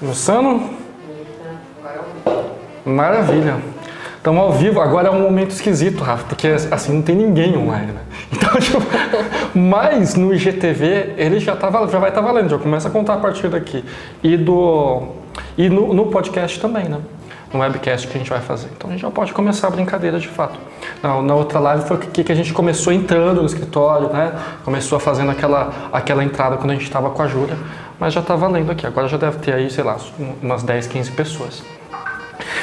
Começando? Maravilha. Estamos ao vivo. Agora é um momento esquisito, Rafa, porque assim não tem ninguém online, né? Então, tipo, mas no IGTV ele já, tá, já vai estar tá valendo, já começa a contar a partir daqui. E, do, e no, no podcast também, né? no webcast que a gente vai fazer. Então a gente já pode começar a brincadeira de fato. Na, na outra live foi que, que a gente começou entrando no escritório, né? Começou fazendo aquela, aquela entrada quando a gente estava com a Júlia, mas já está valendo aqui. Agora já deve ter aí, sei lá, umas 10, 15 pessoas.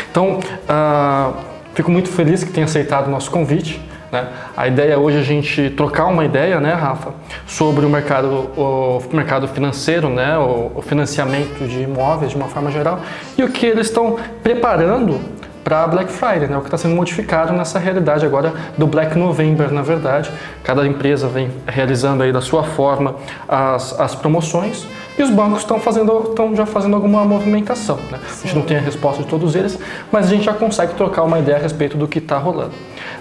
Então, uh, fico muito feliz que tenha aceitado o nosso convite. Né? A ideia hoje é a gente trocar uma ideia, né, Rafa, sobre o mercado, o mercado financeiro, né, o, financiamento de imóveis de uma forma geral e o que eles estão preparando para Black Friday, né? o que está sendo modificado nessa realidade agora do Black November, na verdade. Cada empresa vem realizando aí da sua forma as, as promoções e os bancos estão fazendo, estão já fazendo alguma movimentação. Né? A gente não tem a resposta de todos eles, mas a gente já consegue trocar uma ideia a respeito do que está rolando.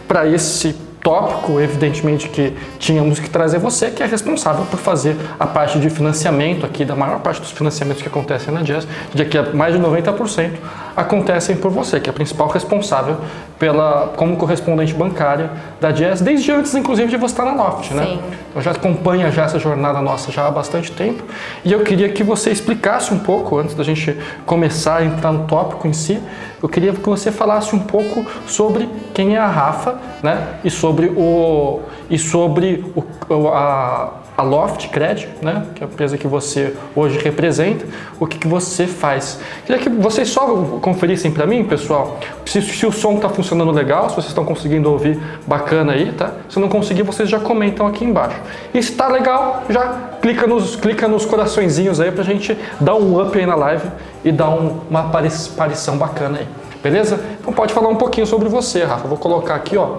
Para esse tópico, evidentemente que tínhamos que trazer você, que é responsável por fazer a parte de financiamento aqui, da maior parte dos financiamentos que acontecem na Jazz, de que mais de 90% acontecem por você, que é a principal responsável pela, como correspondente bancária da Jazz, desde antes, inclusive, de você estar na Loft, né? Sim. Então já acompanha já essa jornada nossa já há bastante tempo, e eu queria que você explicasse um pouco, antes da gente começar a entrar no tópico em si, eu queria que você falasse um pouco sobre quem é a Rafa, né? E sobre o e sobre o, a, a Loft Credit, né? Que é a empresa que você hoje representa, o que, que você faz. Queria que vocês só conferissem para mim, pessoal, se, se o som está funcionando legal, se vocês estão conseguindo ouvir bacana aí, tá? Se não conseguir, vocês já comentam aqui embaixo. E se está legal, já clica nos, clica nos coraçõezinhos aí para a gente dar um up aí na live e dar um, uma aparição bacana aí. Beleza? Então pode falar um pouquinho sobre você, Rafa. Vou colocar aqui, ó,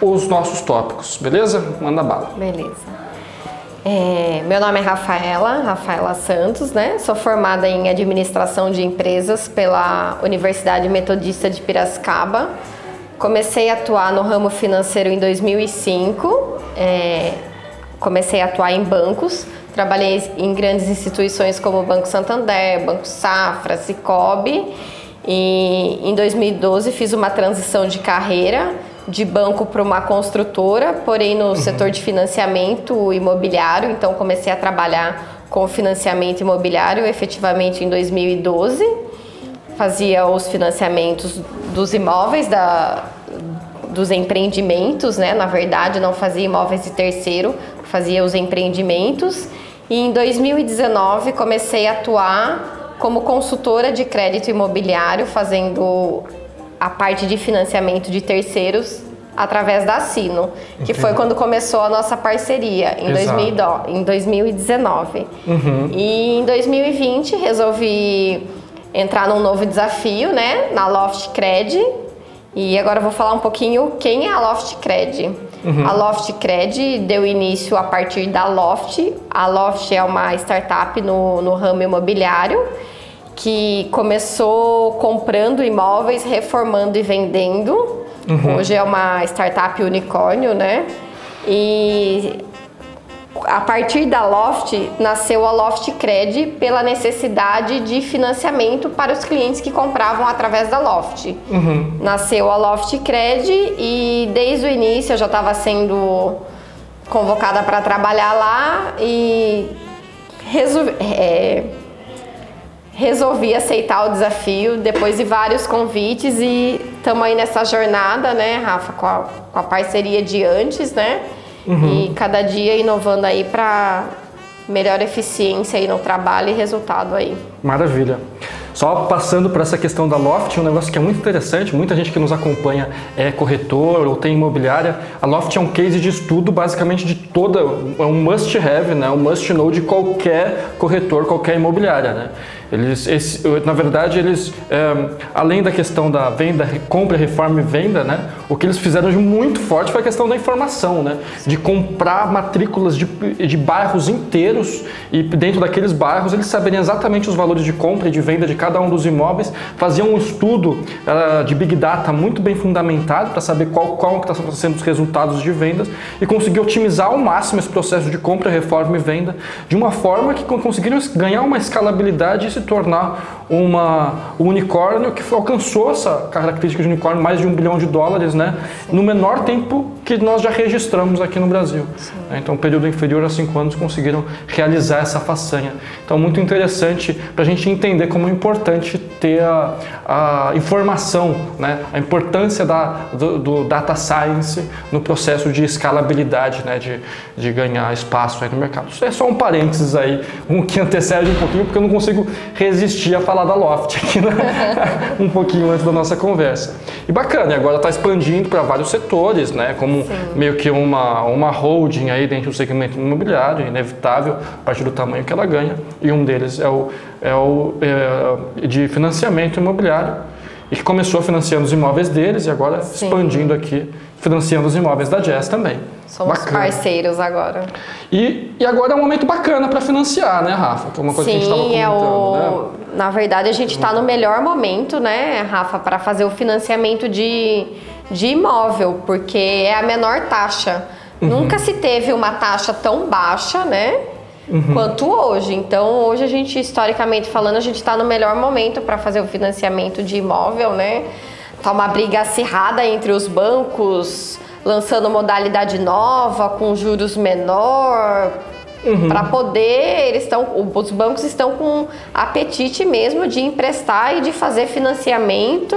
os nossos tópicos. Beleza? Manda bala. Beleza. É, meu nome é Rafaela, Rafaela Santos, né? Sou formada em administração de empresas pela Universidade Metodista de Piracicaba. Comecei a atuar no ramo financeiro em 2005. É, comecei a atuar em bancos. Trabalhei em grandes instituições como o Banco Santander, Banco Safra, Cicobi. E em 2012 fiz uma transição de carreira de banco para uma construtora, porém no uhum. setor de financiamento imobiliário, então comecei a trabalhar com financiamento imobiliário efetivamente em 2012. Fazia os financiamentos dos imóveis, da, dos empreendimentos, né? Na verdade, não fazia imóveis de terceiro, fazia os empreendimentos. E em 2019 comecei a atuar como consultora de crédito imobiliário, fazendo a parte de financiamento de terceiros através da Sino, que foi quando começou a nossa parceria em, 2000, em 2019. Uhum. E em 2020 resolvi entrar num novo desafio, né, na Loft Cred. E agora eu vou falar um pouquinho quem é a Loft Cred. Uhum. A Loft Cred deu início a partir da Loft. A Loft é uma startup no, no ramo imobiliário que começou comprando imóveis, reformando e vendendo. Uhum. Hoje é uma startup unicórnio, né? E a partir da Loft nasceu a Loft Cred pela necessidade de financiamento para os clientes que compravam através da Loft. Uhum. Nasceu a Loft Cred e desde o início eu já estava sendo convocada para trabalhar lá e resolvi, é, resolvi aceitar o desafio depois de vários convites e estamos aí nessa jornada, né, Rafa, com a, com a parceria de antes, né? Uhum. E cada dia inovando aí para melhor eficiência aí no trabalho e resultado aí. Maravilha. Só passando para essa questão da Loft, um negócio que é muito interessante, muita gente que nos acompanha é corretor ou tem imobiliária. A Loft é um case de estudo basicamente de toda, é um must have, né? um must know de qualquer corretor, qualquer imobiliária. Né? Eles, esse, na verdade, eles, é, além da questão da venda, compra, reforma e venda, né? O que eles fizeram de muito forte foi a questão da informação, né? De comprar matrículas de, de bairros inteiros e dentro daqueles bairros eles saberiam exatamente os valores de compra e de venda de cada um dos imóveis, faziam um estudo uh, de Big Data muito bem fundamentado para saber qual, qual está sendo os resultados de vendas e conseguir otimizar ao máximo esse processo de compra, reforma e venda de uma forma que conseguiram ganhar uma escalabilidade e se tornar uma, um unicórnio que alcançou essa característica de unicórnio, mais de um bilhão de dólares, né? No menor tempo que nós já registramos aqui no Brasil. Sim. Então, um período inferior a cinco anos conseguiram realizar essa façanha. Então, muito interessante para a gente entender como é importante ter a, a informação, né? a importância da, do, do, data science no processo de escalabilidade, né? de, de ganhar espaço aí no mercado. Isso é só um parênteses aí, um que antecede um pouquinho, porque eu não consigo resistir a falar da Loft aqui né? um pouquinho antes da nossa conversa. E bacana, agora está expandindo para vários setores, né? como Sim. meio que uma, uma holding aí dentro do segmento imobiliário, inevitável, a partir do tamanho que ela ganha, e um deles é o, é o é, de financiamento imobiliário, e que começou financiando os imóveis deles e agora Sim. expandindo aqui, financiando os imóveis da Jazz também. Somos bacana. parceiros agora. E, e agora é um momento bacana para financiar, né, Rafa? Que é uma coisa Sim, que a gente estava comentando, é o... né? Na verdade, a gente está no melhor momento, né, Rafa, para fazer o financiamento de, de imóvel, porque é a menor taxa. Uhum. Nunca se teve uma taxa tão baixa, né? Uhum. Quanto hoje. Então, hoje a gente, historicamente falando, a gente está no melhor momento para fazer o financiamento de imóvel, né? Tá uma briga acirrada entre os bancos, lançando modalidade nova, com juros menor, Uhum. Para poder, eles estão, os bancos estão com apetite mesmo de emprestar e de fazer financiamento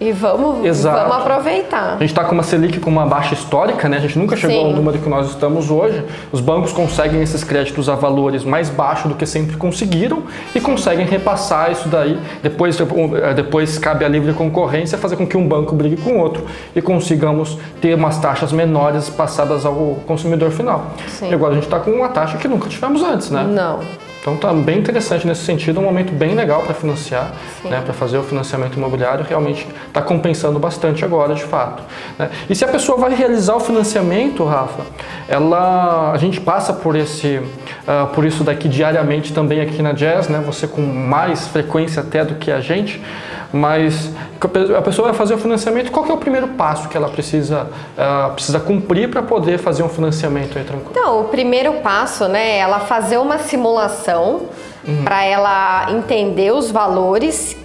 e vamos, vamos aproveitar. A gente está com uma Selic com uma baixa histórica, né? A gente nunca chegou Sim. ao número que nós estamos hoje. Os bancos conseguem esses créditos a valores mais baixos do que sempre conseguiram e conseguem repassar isso daí. Depois, eh, depois cabe a livre concorrência fazer com que um banco brigue com outro e consigamos ter umas taxas menores passadas ao consumidor final. Sim. E agora a gente está com uma taxa que nunca tivemos antes, né? Não. Então está bem interessante nesse sentido, é um momento bem legal para financiar, né, para fazer o financiamento imobiliário, realmente está compensando bastante agora, de fato. Né? E se a pessoa vai realizar o financiamento, Rafa, ela, a gente passa por esse, uh, por isso daqui diariamente também aqui na Jazz, né? Você com mais frequência até do que a gente mas a pessoa vai fazer o financiamento, qual é o primeiro passo que ela precisa, uh, precisa cumprir para poder fazer um financiamento aí tranquilo? Então, o primeiro passo, né, é ela fazer uma simulação uhum. para ela entender os valores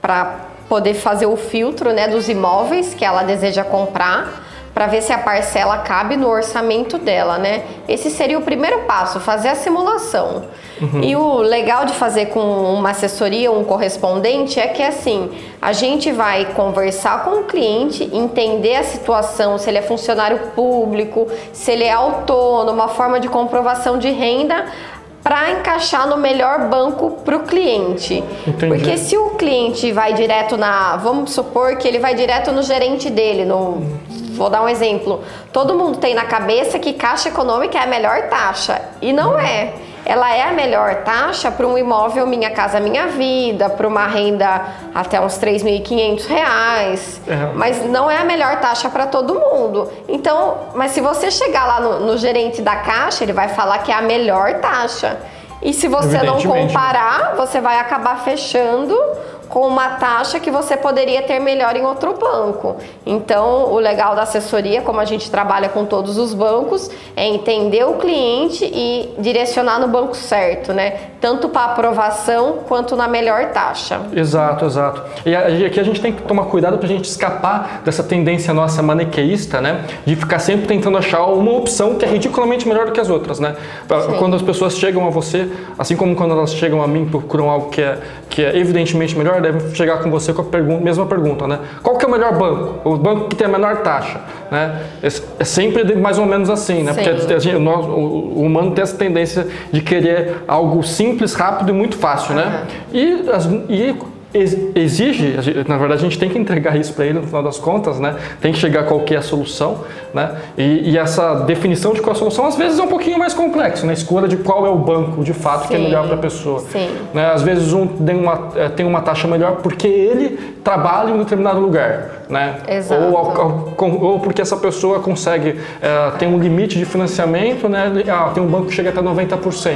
para poder fazer o filtro, né, dos imóveis que ela deseja comprar para ver se a parcela cabe no orçamento dela, né? Esse seria o primeiro passo, fazer a simulação. Uhum. E o legal de fazer com uma assessoria, um correspondente, é que assim, a gente vai conversar com o cliente, entender a situação, se ele é funcionário público, se ele é autônomo, a forma de comprovação de renda, para encaixar no melhor banco para o cliente. Entendi. Porque se o cliente vai direto na. Vamos supor que ele vai direto no gerente dele, no. Vou dar um exemplo. Todo mundo tem na cabeça que Caixa Econômica é a melhor taxa. E não é ela é a melhor taxa para um imóvel Minha Casa Minha Vida, para uma renda até uns 3.500 reais, é. mas não é a melhor taxa para todo mundo. Então, mas se você chegar lá no, no gerente da caixa, ele vai falar que é a melhor taxa. E se você não comparar, você vai acabar fechando com uma taxa que você poderia ter melhor em outro banco. Então, o legal da assessoria, como a gente trabalha com todos os bancos, é entender o cliente e direcionar no banco certo, né? Tanto para aprovação quanto na melhor taxa. Exato, exato. E aqui a gente tem que tomar cuidado para a gente escapar dessa tendência nossa maniqueísta, né? De ficar sempre tentando achar uma opção que é ridiculamente melhor do que as outras, né? Sim. Quando as pessoas chegam a você, assim como quando elas chegam a mim procuram algo que é, que é evidentemente melhor, deve chegar com você com a pergunta, mesma pergunta, né? Qual que é o melhor banco? O banco que tem a menor taxa, né? É, sempre mais ou menos assim, né? Sim. Porque gente, nós, o humano tem essa tendência de querer algo simples, rápido e muito fácil, né? E, as, e exige, na verdade a gente tem que entregar isso para ele no final das contas, né? Tem que chegar a qualquer solução, né? E, e, essa definição de qual é a solução às vezes é um pouquinho mais complexo, né? Escolha de qual é o banco de fato Sim. que é melhor para a pessoa. Sim. Né? Às vezes um tem uma, é, tem uma taxa melhor porque ele trabalha em um determinado lugar, né? Exato. Ou, ou porque essa pessoa consegue, é, tem um limite de financiamento, né? Ah, tem um banco que chega até 90%,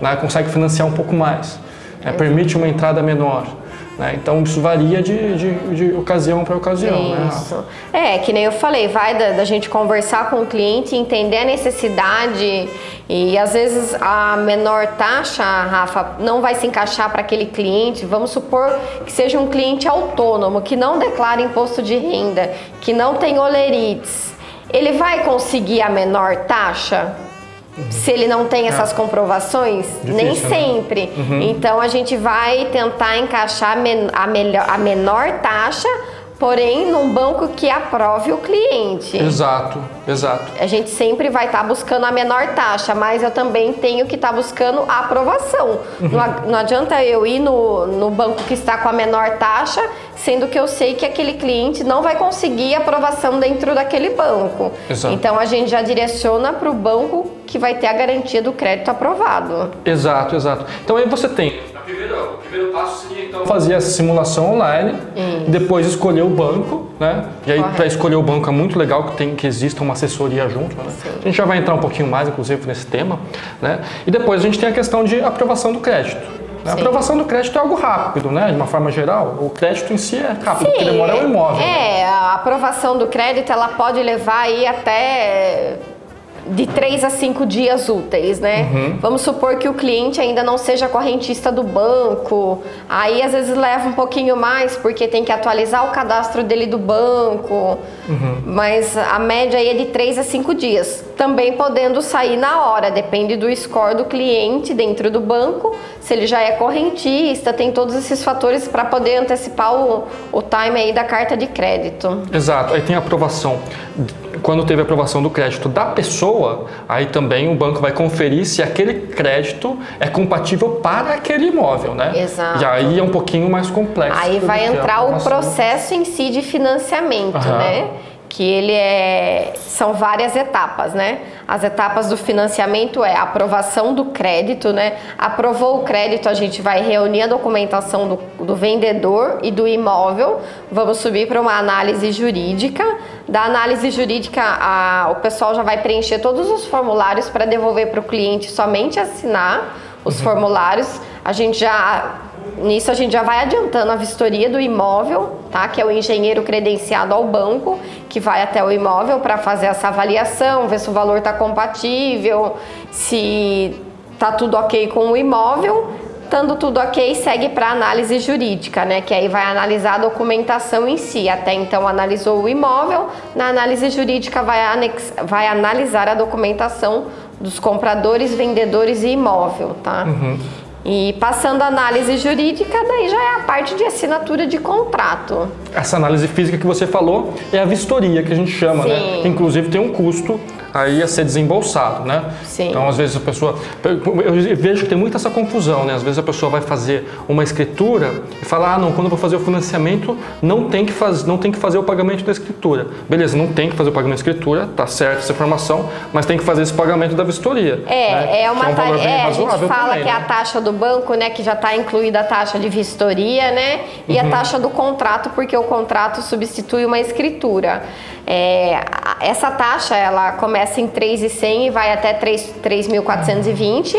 né? Consegue financiar um pouco mais, né? permite uma entrada menor. Né? Então isso varia de, de, de ocasião para ocasião. Né, isso. Né? É, que nem eu falei, vai da, da, gente conversar com o cliente, entender a necessidade e às vezes a menor taxa, Rafa, não vai se encaixar para aquele cliente. Vamos supor que seja um cliente autônomo, que não declara imposto de renda, que não tem olerites. Ele vai conseguir a menor taxa? Se ele não tem essas é. comprovações? Difícil, Nem né? sempre. Né? Uhum. Então a gente vai tentar encaixar a, melhor, a menor taxa porém num banco que aprove o cliente. Exato, exato. A gente sempre vai estar tá buscando a menor taxa, mas eu também tenho que estar tá buscando a aprovação. Uhum. Não, não, adianta eu ir no, no banco que está com a menor taxa, sendo que eu sei que aquele cliente não vai conseguir aprovação dentro daquele banco. Exato. Então a gente já direciona para o banco que vai ter a garantia do crédito aprovado. Exato, exato. Então aí você tem primeiro, o primeiro passo seria então fazer essa simulação online, Isso. depois escolher o banco, né? E aí para escolher o banco é muito legal que tem que exista uma assessoria junto, né? A gente já vai entrar um pouquinho mais inclusive nesse tema, né? E depois a gente tem a questão de aprovação do crédito. Né? A aprovação do crédito é algo rápido, né? De uma forma geral, o crédito em si é rápido, Sim, porque demora é o imóvel. É, né? a aprovação do crédito ela pode levar aí até de três a cinco dias úteis, né? Uhum. Vamos supor que o cliente ainda não seja correntista do banco, aí às vezes leva um pouquinho mais porque tem que atualizar o cadastro dele do banco, uhum. mas a média aí é de três a cinco dias. Também podendo sair na hora, depende do score do cliente dentro do banco, se ele já é correntista, tem todos esses fatores para poder antecipar o, o time aí da carta de crédito. Exato, aí tem a aprovação quando teve a aprovação do crédito da pessoa, aí também o banco vai conferir se aquele crédito é compatível para aquele imóvel, né? Exato. E aí é um pouquinho mais complexo. Aí vai entrar o processo em si de financiamento, uhum. né? Que ele é são várias etapas, né? As etapas do financiamento é a aprovação do crédito, né? Aprovou o crédito, a gente vai reunir a documentação do, do vendedor e do imóvel, vamos subir para uma análise jurídica. Da análise jurídica, a, o pessoal já vai preencher todos os formulários para devolver para o cliente somente assinar os uhum. formulários. A gente já Nisso a gente já vai adiantando a vistoria do imóvel, tá? Que é o engenheiro credenciado ao banco, que vai até o imóvel para fazer essa avaliação, ver se o valor está compatível, se tá tudo ok com o imóvel. Estando tudo ok, segue para análise jurídica, né? Que aí vai analisar a documentação em si. Até então analisou o imóvel, na análise jurídica vai, anex... vai analisar a documentação dos compradores, vendedores e imóvel, tá? Uhum. E passando a análise jurídica, daí já é a parte de assinatura de contrato. Essa análise física que você falou é a vistoria que a gente chama, né? Sim. né? Inclusive tem um custo aí a ser desembolsado, né? Sim. Então, às vezes a pessoa, eu vejo que tem muita essa confusão, né? Às vezes a pessoa vai fazer uma escritura e fala, ah, não, quando eu vou fazer o financiamento, não tem que fazer, não tem que fazer o pagamento da escritura. Beleza, não tem que fazer o pagamento da escritura, tá certo essa informação, mas tem que fazer esse pagamento da vistoria. É, né? é uma é um é, a gente fala também, que é a né? taxa do banco, né, que já está incluída a taxa de vistoria, né, e uhum. a taxa do contrato, porque o contrato substitui uma escritura. É, essa taxa ela começa em 3,100 e vai até 3.420.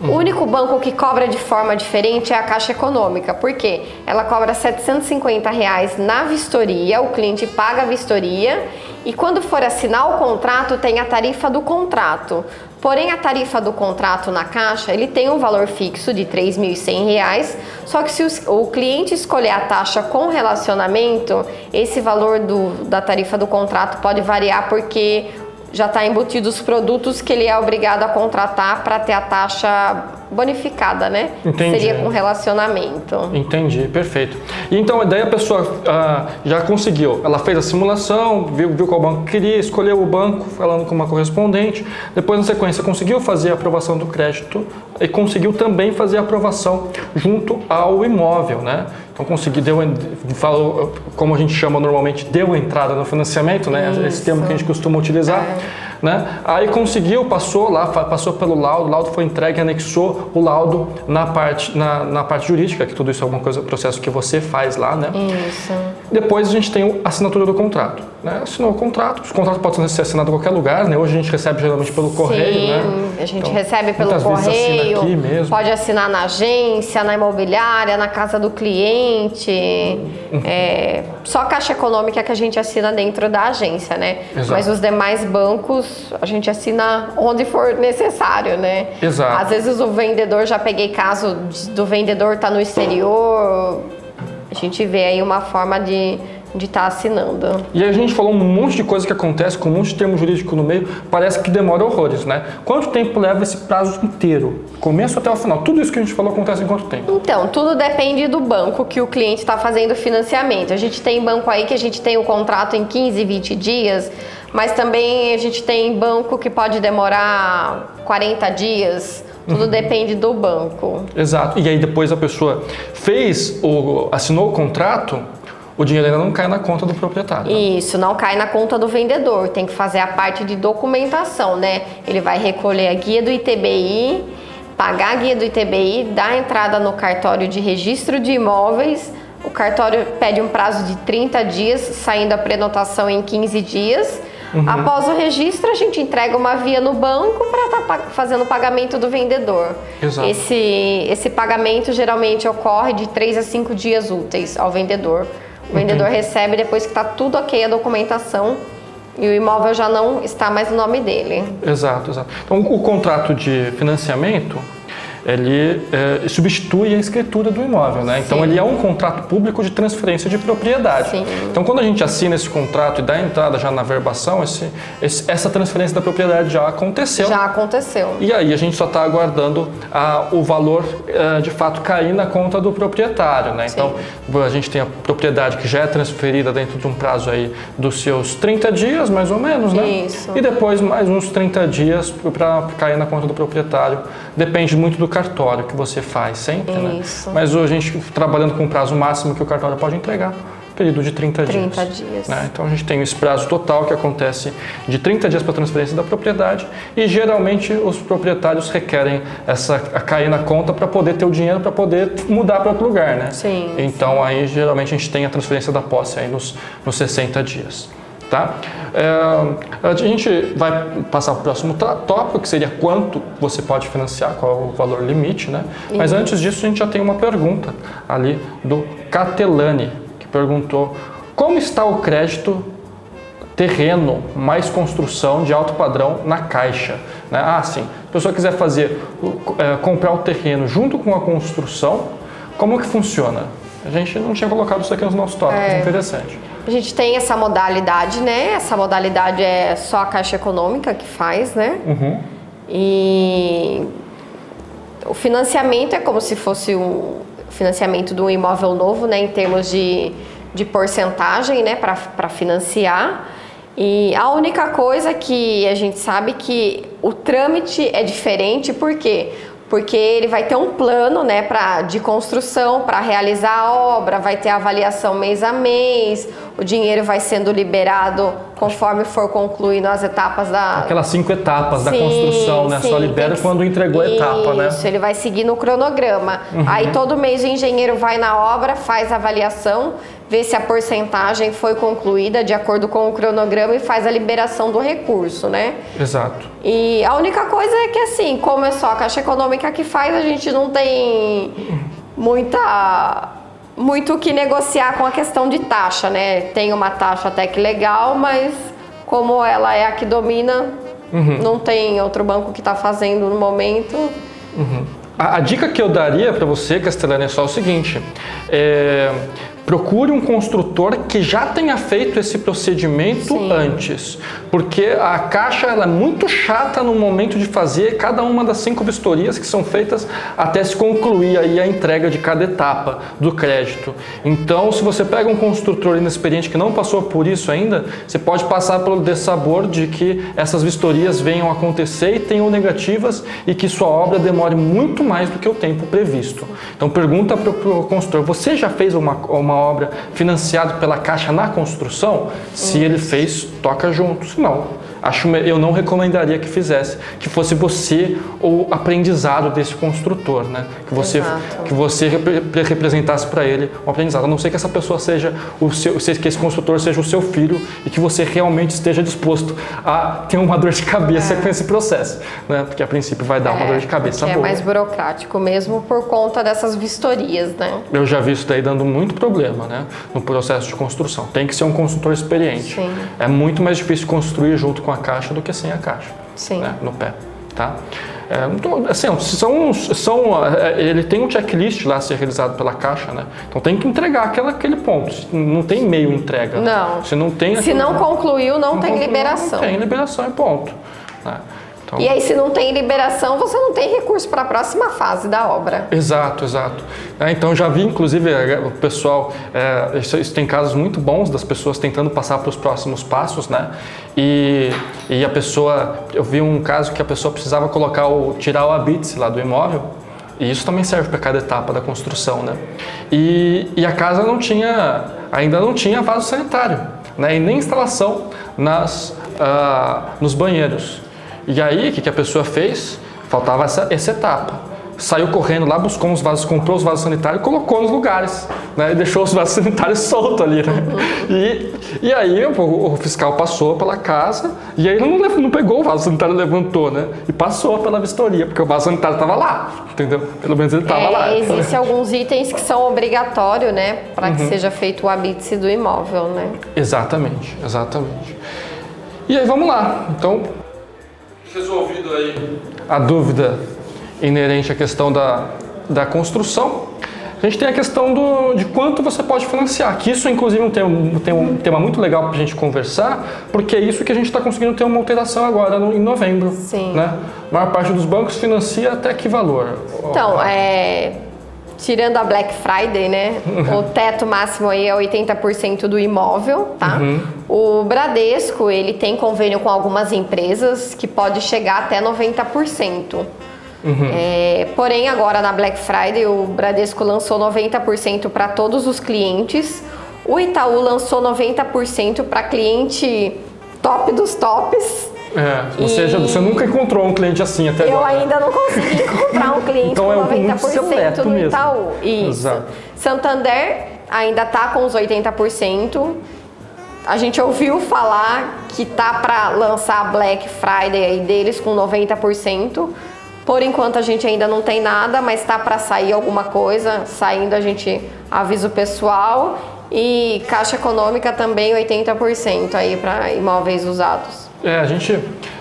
O único banco que cobra de forma diferente é a Caixa Econômica, porque ela cobra 750 reais na vistoria, o cliente paga a vistoria e quando for assinar o contrato tem a tarifa do contrato. Porém, a tarifa do contrato na Caixa, ele tem um valor fixo de R$ 3.100, só que se o cliente escolher a taxa com relacionamento, esse valor do, da tarifa do contrato pode variar porque já está embutido os produtos que ele é obrigado a contratar para ter a taxa bonificada, né? Entendi. Seria com relacionamento. Entendi, perfeito. E então, daí a pessoa ah, já conseguiu, ela fez a simulação, viu, viu qual banco queria, escolheu o banco, falando com uma correspondente, depois na sequência conseguiu fazer a aprovação do crédito e conseguiu também fazer a aprovação junto ao imóvel, né? Então consegui, deu, falou, como a gente chama normalmente, deu entrada no financiamento, né? Isso. Esse termo que a gente costuma utilizar. É. Né? Aí conseguiu, passou lá, passou pelo laudo, o laudo foi entregue, anexou o laudo na parte, na, na parte jurídica, que tudo isso é alguma coisa, processo que você faz lá, né? Isso. Depois a gente tem a assinatura do contrato. Né? Assinou o contrato, os contratos podem ser assinados em qualquer lugar, né? Hoje a gente recebe geralmente pelo correio, Sim, né? a gente Então, recebe pelo assina correio, aqui mesmo. pode assinar na agência, na imobiliária, na casa do cliente. Uhum. É, só a Caixa Econômica que a gente assina dentro da agência, né? Exato. Mas os demais bancos a gente assina onde for necessário, né? Exato. Às vezes o vendedor, já peguei caso do vendedor estar no exterior, a gente vê aí uma forma de de estar assinando. E a gente falou um monte de coisa que acontece com um monte de termo jurídico no meio, parece que demora horrores, né? Quanto tempo leva esse prazo inteiro? Começo até o final. Tudo isso que a gente falou acontece em quanto tempo? Então, tudo depende do banco que o cliente está fazendo o financiamento. A gente tem banco aí que a gente tem o contrato em 15, 20 dias, mas também a gente tem banco que pode demorar 40 dias. Tudo depende do banco. Exato. E aí depois a pessoa fez, o, assinou o contrato, o dinheiro ainda não cai na conta do proprietário. Isso, não cai na conta do vendedor. Tem que fazer a parte de documentação, né? Ele vai recolher a guia do ITBI, pagar a guia do ITBI, dar entrada no cartório de registro de imóveis. O cartório pede um prazo de 30 dias, saindo a prenotação em 15 dias. Após o registro, a gente entrega uma via no banco para estar fazendo o pagamento do vendedor. Exato. Esse, esse pagamento geralmente ocorre de 3 a 5 dias úteis ao vendedor. O vendedor recebe depois que está tudo ok a documentação e o imóvel já não está mais no nome dele. Exato, exato. Então o contrato de financiamento ele é, substitui a escritura do imóvel, né? Então Sim. ele é um contrato público de transferência de propriedade. Sim. Então quando a gente assina esse contrato e dá entrada já na verbação, esse, esse- essa transferência da propriedade já aconteceu. Já aconteceu. E aí a gente só está aguardando ah, o valor ah, de fato cair na conta do proprietário, né? Então a gente tem a propriedade que já é transferida dentro de um prazo aí dos seus 30 dias, mais ou menos, né? Isso. E depois mais uns 30 dias para cair na conta do proprietário. Depende muito do cartório que você faz sempre, né? Isso. Mas hoje a gente trabalhando com o prazo máximo que o cartório pode entregar, período de 30, 30 dias. dias. né? Então a gente tem esse prazo total que acontece de 30 dias para transferência da propriedade e geralmente os proprietários requerem essa a cair na conta para poder ter o dinheiro para poder mudar para outro lugar, né? Sim. Então aí geralmente a gente tem a transferência da posse aí nos, nos 60 dias. Tá? É, a gente vai passar para o próximo tópico, que seria quanto você pode financiar, qual é o valor limite, né? Mas antes disso, a gente já tem uma pergunta ali do Catelani, que perguntou como está o crédito terreno mais construção de alto padrão na caixa. Né? Ah, sim. Se a pessoa quiser fazer, é, comprar o terreno junto com a construção, como que funciona? A gente não tinha colocado isso aqui nos nossos tópicos, É. interessante. A gente tem essa modalidade, né? Essa modalidade é só a Caixa Econômica que faz, né? Uhum. E o financiamento é como se fosse um financiamento de um imóvel novo, né? Em termos de, de porcentagem, né? Para financiar. E a única coisa que a gente sabe que o trâmite é diferente, por quê? Porque ele vai ter um plano né, pra, de construção para realizar a obra, vai ter avaliação mês a mês, o dinheiro vai sendo liberado conforme for concluindo as etapas da, Aquelas cinco etapas da Sim, construção, né? sim, Só libera que- quando entregou a etapa, né? Uhum. Isso, ele vai seguir no cronograma. Aí todo mês o engenheiro vai na obra, faz a avaliação, vê se a porcentagem foi concluída de acordo com o cronograma e faz a liberação do recurso, né? Exato. E a única coisa é que assim, como é só a Caixa Econômica que faz, a gente não tem muita muito o que negociar com a questão de taxa, né? Tem uma taxa até que legal, mas como ela é a que domina, não tem outro banco que está fazendo no momento. A, a dica que eu daria para você, Castellani, é só o seguinte: é, procure um construtor que já tenha feito esse procedimento Sim. antes, porque a caixa ela é muito chata no momento de fazer cada uma das cinco vistorias que são feitas até se concluir aí a entrega de cada etapa do crédito. Então, se você pega um construtor inexperiente que não passou por isso ainda, você pode passar pelo dessabor de que essas vistorias venham a acontecer e tenham negativas e que sua obra demore muito mais do que o tempo previsto. Então, pergunta para o construtor: você já fez uma, uma obra financiada pela Caixa na construção? Se ele fez, toca junto. Se não, acho eu não recomendaria que fizesse, que fosse você o aprendizado desse construtor, né? Que você Exato. que você repre- representasse para ele um aprendizado. A não ser que essa pessoa seja o seu, se- que esse construtor seja o seu filho e que você realmente esteja disposto a ter uma dor de cabeça com esse processo, né? Porque a princípio vai dar uma dor de cabeça é boa. mais burocrático mesmo por conta dessas vistorias, né? Eu já vi isso daí dando muito problema, né? No processo de construção. Tem que ser um construtor experiente. Sim. É muito mais difícil construir junto com a caixa do que sem a caixa. Sim. né? No pé, tá? É, então, assim, são, são, é, ele tem um checklist lá a ser realizado pela caixa, né? Então tem que entregar aquela, aquele ponto. Não tem meio entrega. né? Não. Se não tem. Se não concluiu, não, tem concluiu, liberação. Não tem liberação e ponto. né? Então, E aí, se não tem liberação, você não tem recurso para a próxima fase da obra. Exato, exato. É, então já vi, inclusive, é, o pessoal, é, isso, isso tem casos muito bons das pessoas tentando passar para os próximos passos, né? E, e a pessoa, eu vi um caso que a pessoa precisava colocar o tirar o habite lá do imóvel. E isso também serve para cada etapa da construção, né? E, e a casa não tinha, ainda não tinha vaso sanitário, né? E nem instalação nas, ah, nos banheiros. E aí, o que, que a pessoa fez? Faltava essa, essa etapa. Saiu correndo lá, buscou uns vasos, comprou os vasos sanitários e colocou nos lugares. Né? E deixou os vasos sanitários soltos ali. Né? E, e aí o, o fiscal passou pela casa e aí não, não pegou o vaso sanitário, levantou, né? E passou pela vistoria, porque o vaso sanitário estava lá, entendeu? Pelo menos ele estava É, lá. Existem alguns itens que são obrigatórios, né? Para Uhum. que seja feito o habite do imóvel, né? Exatamente, exatamente. E aí vamos lá. Então, resolvido aí a dúvida inerente à questão da, da construção, a gente tem a questão do, de quanto você pode financiar, que isso inclusive um tema, tem um tema muito legal para a gente conversar, porque é isso que a gente está conseguindo ter uma alteração agora no- em novembro. Sim. Né? A maior parte dos bancos financia até que valor? Então, é, tirando a Black Friday, né? O teto máximo aí é 80% do imóvel, tá? Uhum. O Bradesco, ele tem convênio com algumas empresas que pode chegar até 90%. Uhum. É, porém, agora na Black Friday, o Bradesco lançou 90% para todos os clientes. O Itaú lançou 90% para cliente top dos tops. É, ou seja, E- você nunca encontrou um cliente assim até Eu agora. ainda não consegui encontrar um cliente Então com é um muito 90% seleto do mesmo. Itaú. Isso. Exato. Santander ainda tá com os 80%. A gente ouviu falar que tá para lançar a Black Friday aí deles com 90%. Por enquanto a gente ainda não tem nada, mas tá para sair alguma coisa. Saindo a gente avisa o pessoal. E Caixa Econômica também 80% aí para imóveis usados. É, a gente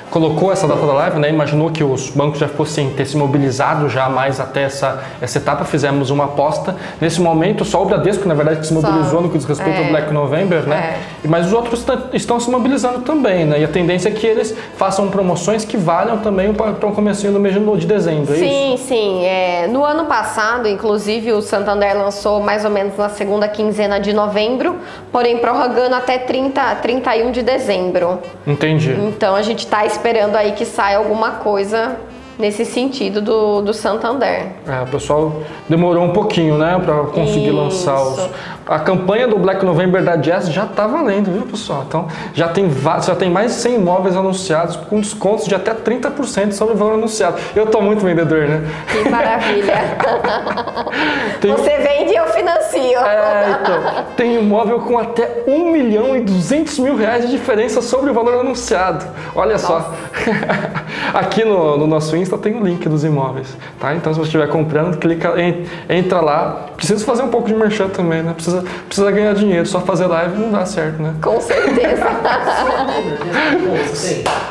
colocou essa data da live, né? Imaginou que os bancos já fossem ter se mobilizado já mais até essa, essa etapa, fizemos uma aposta. Nesse momento, só o Bradesco, na verdade, que se mobilizou no que diz respeito é. ao Black November, né? É. Mas os outros ta- estão se mobilizando também, né? E a tendência é que eles façam promoções que valham também para o comecinho do mês de de dezembro, é isso? Sim, sim. É, no ano passado, inclusive, o Santander lançou mais ou menos na segunda quinzena de novembro, porém prorrogando até 30, 31 de dezembro. Entendi. Então a gente está esperando aí que saia alguma coisa nesse sentido do, do Santander. É, o pessoal demorou um pouquinho, né, para conseguir Isso. lançar os. A campanha do Black November da Jazz já tá valendo, viu, pessoal? Então, já tem, já tem mais de 100 imóveis anunciados com descontos de até 30% sobre o valor anunciado. Eu tô muito vendedor, né? Que maravilha! Tem- Você vende e eu financio. É, então, tem imóvel com até 1 milhão e 200 mil reais de diferença sobre o valor anunciado. Olha só. Aqui no, no nosso Insta tem o link dos imóveis, tá? Então, se você estiver comprando, clica, en- entra lá. Preciso fazer um pouco de merchan também, né? Precisa, precisa ganhar dinheiro. Só fazer live não dá certo, né? Com certeza.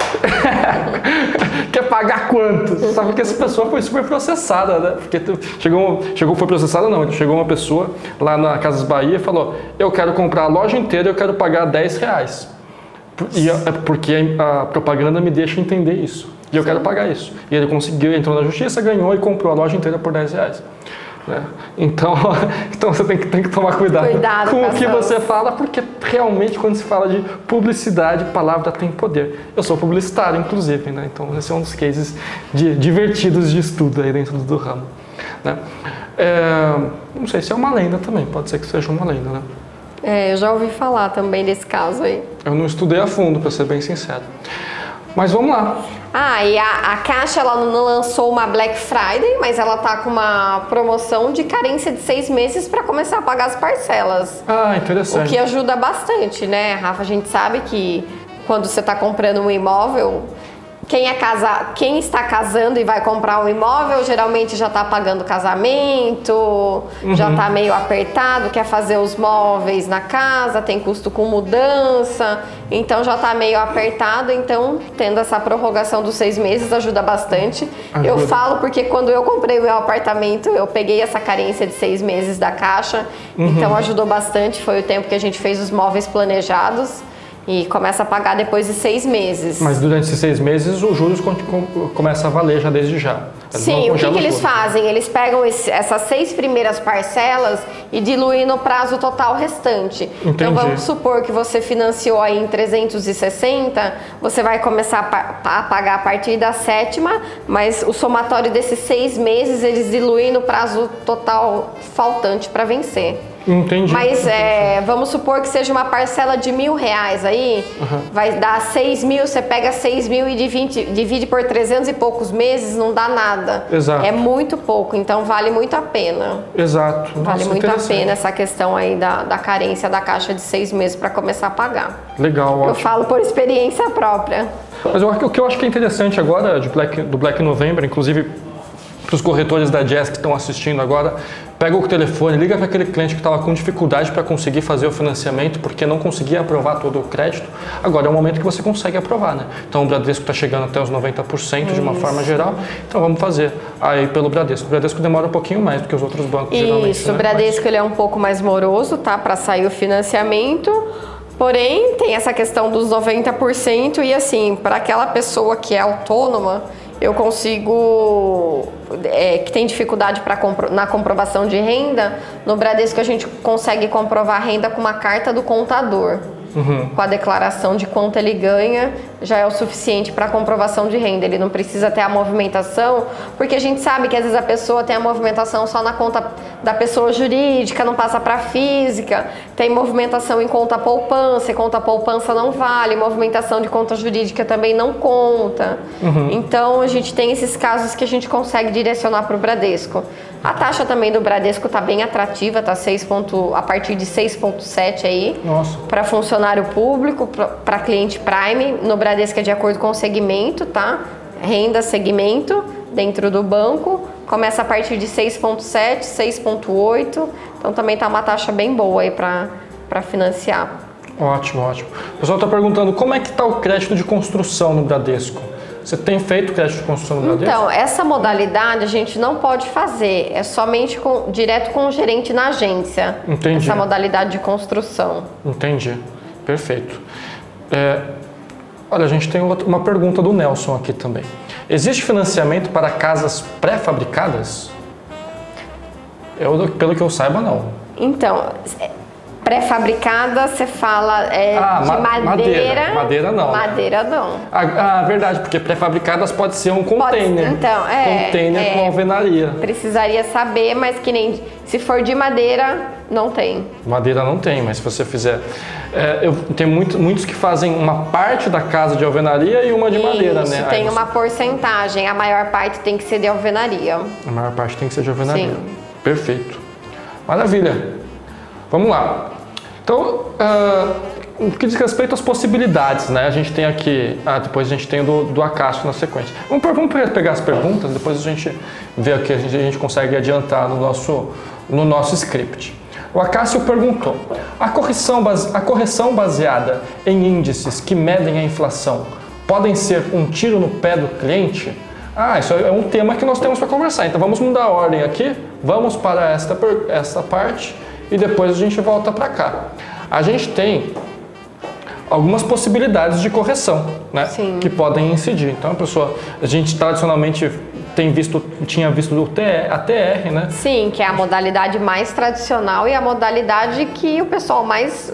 Quer pagar quanto? Sabe que essa pessoa foi super processada, né? Porque chegou, chegou, foi processada não, chegou uma pessoa lá na Casas Bahia e falou, eu quero comprar a loja inteira e eu quero pagar 10 reais. E é porque a propaganda me deixa entender isso. E eu Sim. quero pagar isso. E ele conseguiu, entrou na justiça, ganhou e comprou a loja inteira por 10 reais. Né? Então, então você tem que, tem que tomar cuidado, cuidado com o que você fala, porque realmente quando se fala de publicidade, palavra tem poder. Eu sou publicitário, inclusive, né? então esse é um dos cases de, divertidos de estudo aí dentro do ramo. Né? É, não sei se é uma lenda também, pode ser que seja uma lenda, né? É, eu já ouvi falar também desse caso aí. Eu não estudei a fundo, para ser bem sincero. Mas vamos lá. Ah, e a, a Caixa ela não lançou uma Black Friday, mas ela tá com uma promoção de carência de seis meses para começar a pagar as parcelas. Ah, interessante. O que ajuda bastante, né, Rafa? A gente sabe que quando você está comprando um imóvel, quem, é casa, quem está casando e vai comprar um imóvel geralmente já está pagando casamento, uhum. já está meio apertado, quer fazer os móveis na casa, tem custo com mudança, então já está meio apertado. Então, tendo essa prorrogação dos seis meses ajuda bastante. Ajuda. Eu falo porque quando eu comprei o meu apartamento, eu peguei essa carência de seis meses da caixa, uhum. então ajudou bastante. Foi o tempo que a gente fez os móveis planejados e começa a pagar depois de seis meses. Mas durante esses seis meses os juros começam a valer já desde já. Eles Sim, o que, que eles fazem? Eles pegam esse, essas seis primeiras parcelas e diluem no prazo total restante. Então, Entendi. Então vamos supor que você financiou aí em 360, você vai começar a, a pagar a partir da sétima, mas o somatório desses seis meses eles diluem no prazo total faltante para vencer. Entendi. Mas é, vamos supor que seja uma parcela de mil reais aí, uhum. vai dar seis mil, você pega seis mil e divide, divide por trezentos e poucos meses, não dá nada. Exato. É muito pouco, então vale muito a pena. Exato. Vale Nossa, muito a pena essa questão aí da, da carência da caixa de seis meses para começar a pagar. Legal, ótimo. Eu falo por experiência própria. Mas eu, o que eu acho que é interessante agora de Black, do Black November, inclusive para os corretores da Jazz que estão assistindo agora, pega o telefone, liga para aquele cliente que estava com dificuldade para conseguir fazer o financiamento porque não conseguia aprovar todo o crédito. Agora é o momento que você consegue aprovar, né? Então o Bradesco está chegando até os 90% de uma forma geral. Então vamos fazer aí pelo Bradesco. O Bradesco demora um pouquinho mais do que os outros bancos Isso, geralmente. Isso, né? o Bradesco Mas... ele é um pouco mais moroso, tá? Para sair o financiamento. Porém, tem essa questão dos 90% e assim, para aquela pessoa que é autônoma, eu consigo é, que tem dificuldade para compro, na comprovação de renda, no Bradesco a gente consegue comprovar a renda com uma carta do contador uhum. com a declaração de quanto ele ganha, já é o suficiente para comprovação de renda. Ele não precisa ter a movimentação, porque a gente sabe que às vezes a pessoa tem a movimentação só na conta da pessoa jurídica, não passa para física, tem movimentação em conta poupança, e conta poupança não vale, movimentação de conta jurídica também não conta. Uhum. Então a gente tem esses casos que a gente consegue direcionar para o Bradesco. A taxa também do Bradesco está bem atrativa, tá 6 ponto, a partir de 6,7 aí. Para funcionário público, para cliente Prime. No Bradesco é de acordo com o segmento, tá? Renda, segmento dentro do banco. Começa a partir de 6,7, 6,8. Então também tá uma taxa bem boa aí para financiar. Ótimo, ótimo. O pessoal está perguntando como é que está o crédito de construção no Bradesco? Você tem feito crédito de construção no Bradesco? Então, essa modalidade a gente não pode fazer, é somente com, direto com o gerente na agência. Entendi. Essa modalidade de construção. Entendi, perfeito. É, olha, a gente tem uma pergunta do Nelson aqui também. Existe financiamento para casas pré-fabricadas? Eu, pelo que eu saiba, não. Então, Pré-fabricada, você fala é, ah, de ma madeira. Madeira, não. Madeira não. Ah, ah verdade, porque pré-fabricadas pode ser um container. Pode, então, é. Container é, com alvenaria. Precisaria saber, mas que nem. Se for de madeira, não tem. Madeira não tem, mas se você fizer. É, eu tenho muito, muitos que fazem uma parte da casa de alvenaria e uma de Isso, madeira, né? Tem uma porcentagem, a maior parte tem que ser de alvenaria. A maior parte tem que ser de alvenaria. Sim. Perfeito. Maravilha. Vamos lá. Então, uh, o que diz respeito às possibilidades, né? A gente tem aqui, ah, depois a gente tem do, do Acácio na sequência. Vamos, vamos pegar as perguntas, depois a gente vê o que a gente, a gente consegue adiantar no nosso, no nosso script. O Acácio perguntou: a correção, a correção baseada em índices que medem a inflação podem ser um tiro no pé do cliente? Ah, isso é um tema que nós temos para conversar. Então vamos mudar a ordem aqui, vamos para esta, esta parte e depois a gente volta para cá. A gente tem algumas possibilidades de correção, né? Sim. Que podem incidir. Então a pessoa, a gente tradicionalmente tem visto, tinha visto do TR, a TR, né? Sim, que é a modalidade mais tradicional e a modalidade que o pessoal mais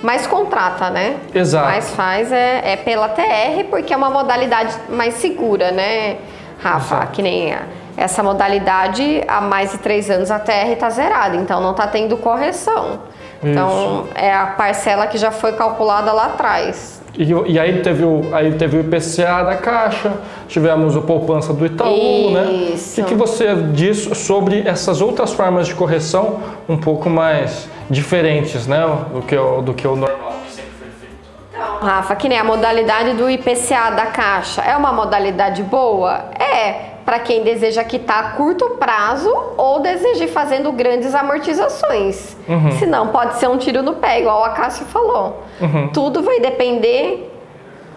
mais contrata, né? Exato. Mais faz é, é pela TR porque é uma modalidade mais segura, né, Rafa? Exato. Que nem a- essa modalidade há mais de três anos a TR está zerada, então não está tendo correção. Então é a parcela que já foi calculada lá atrás. E, e aí teve o aí teve o IPCA da Caixa, tivemos o poupança do Itaú, né? O Isso. que, que você diz sobre essas outras formas de correção um pouco mais diferentes, né, do que o, do que o normal que sempre foi feito? Rafa, que nem a modalidade do IPCA da Caixa. É uma modalidade boa? É, para quem deseja quitar a curto prazo ou deseja ir fazendo grandes amortizações. Senão pode ser um tiro no pé, igual a Cássio falou. Tudo vai depender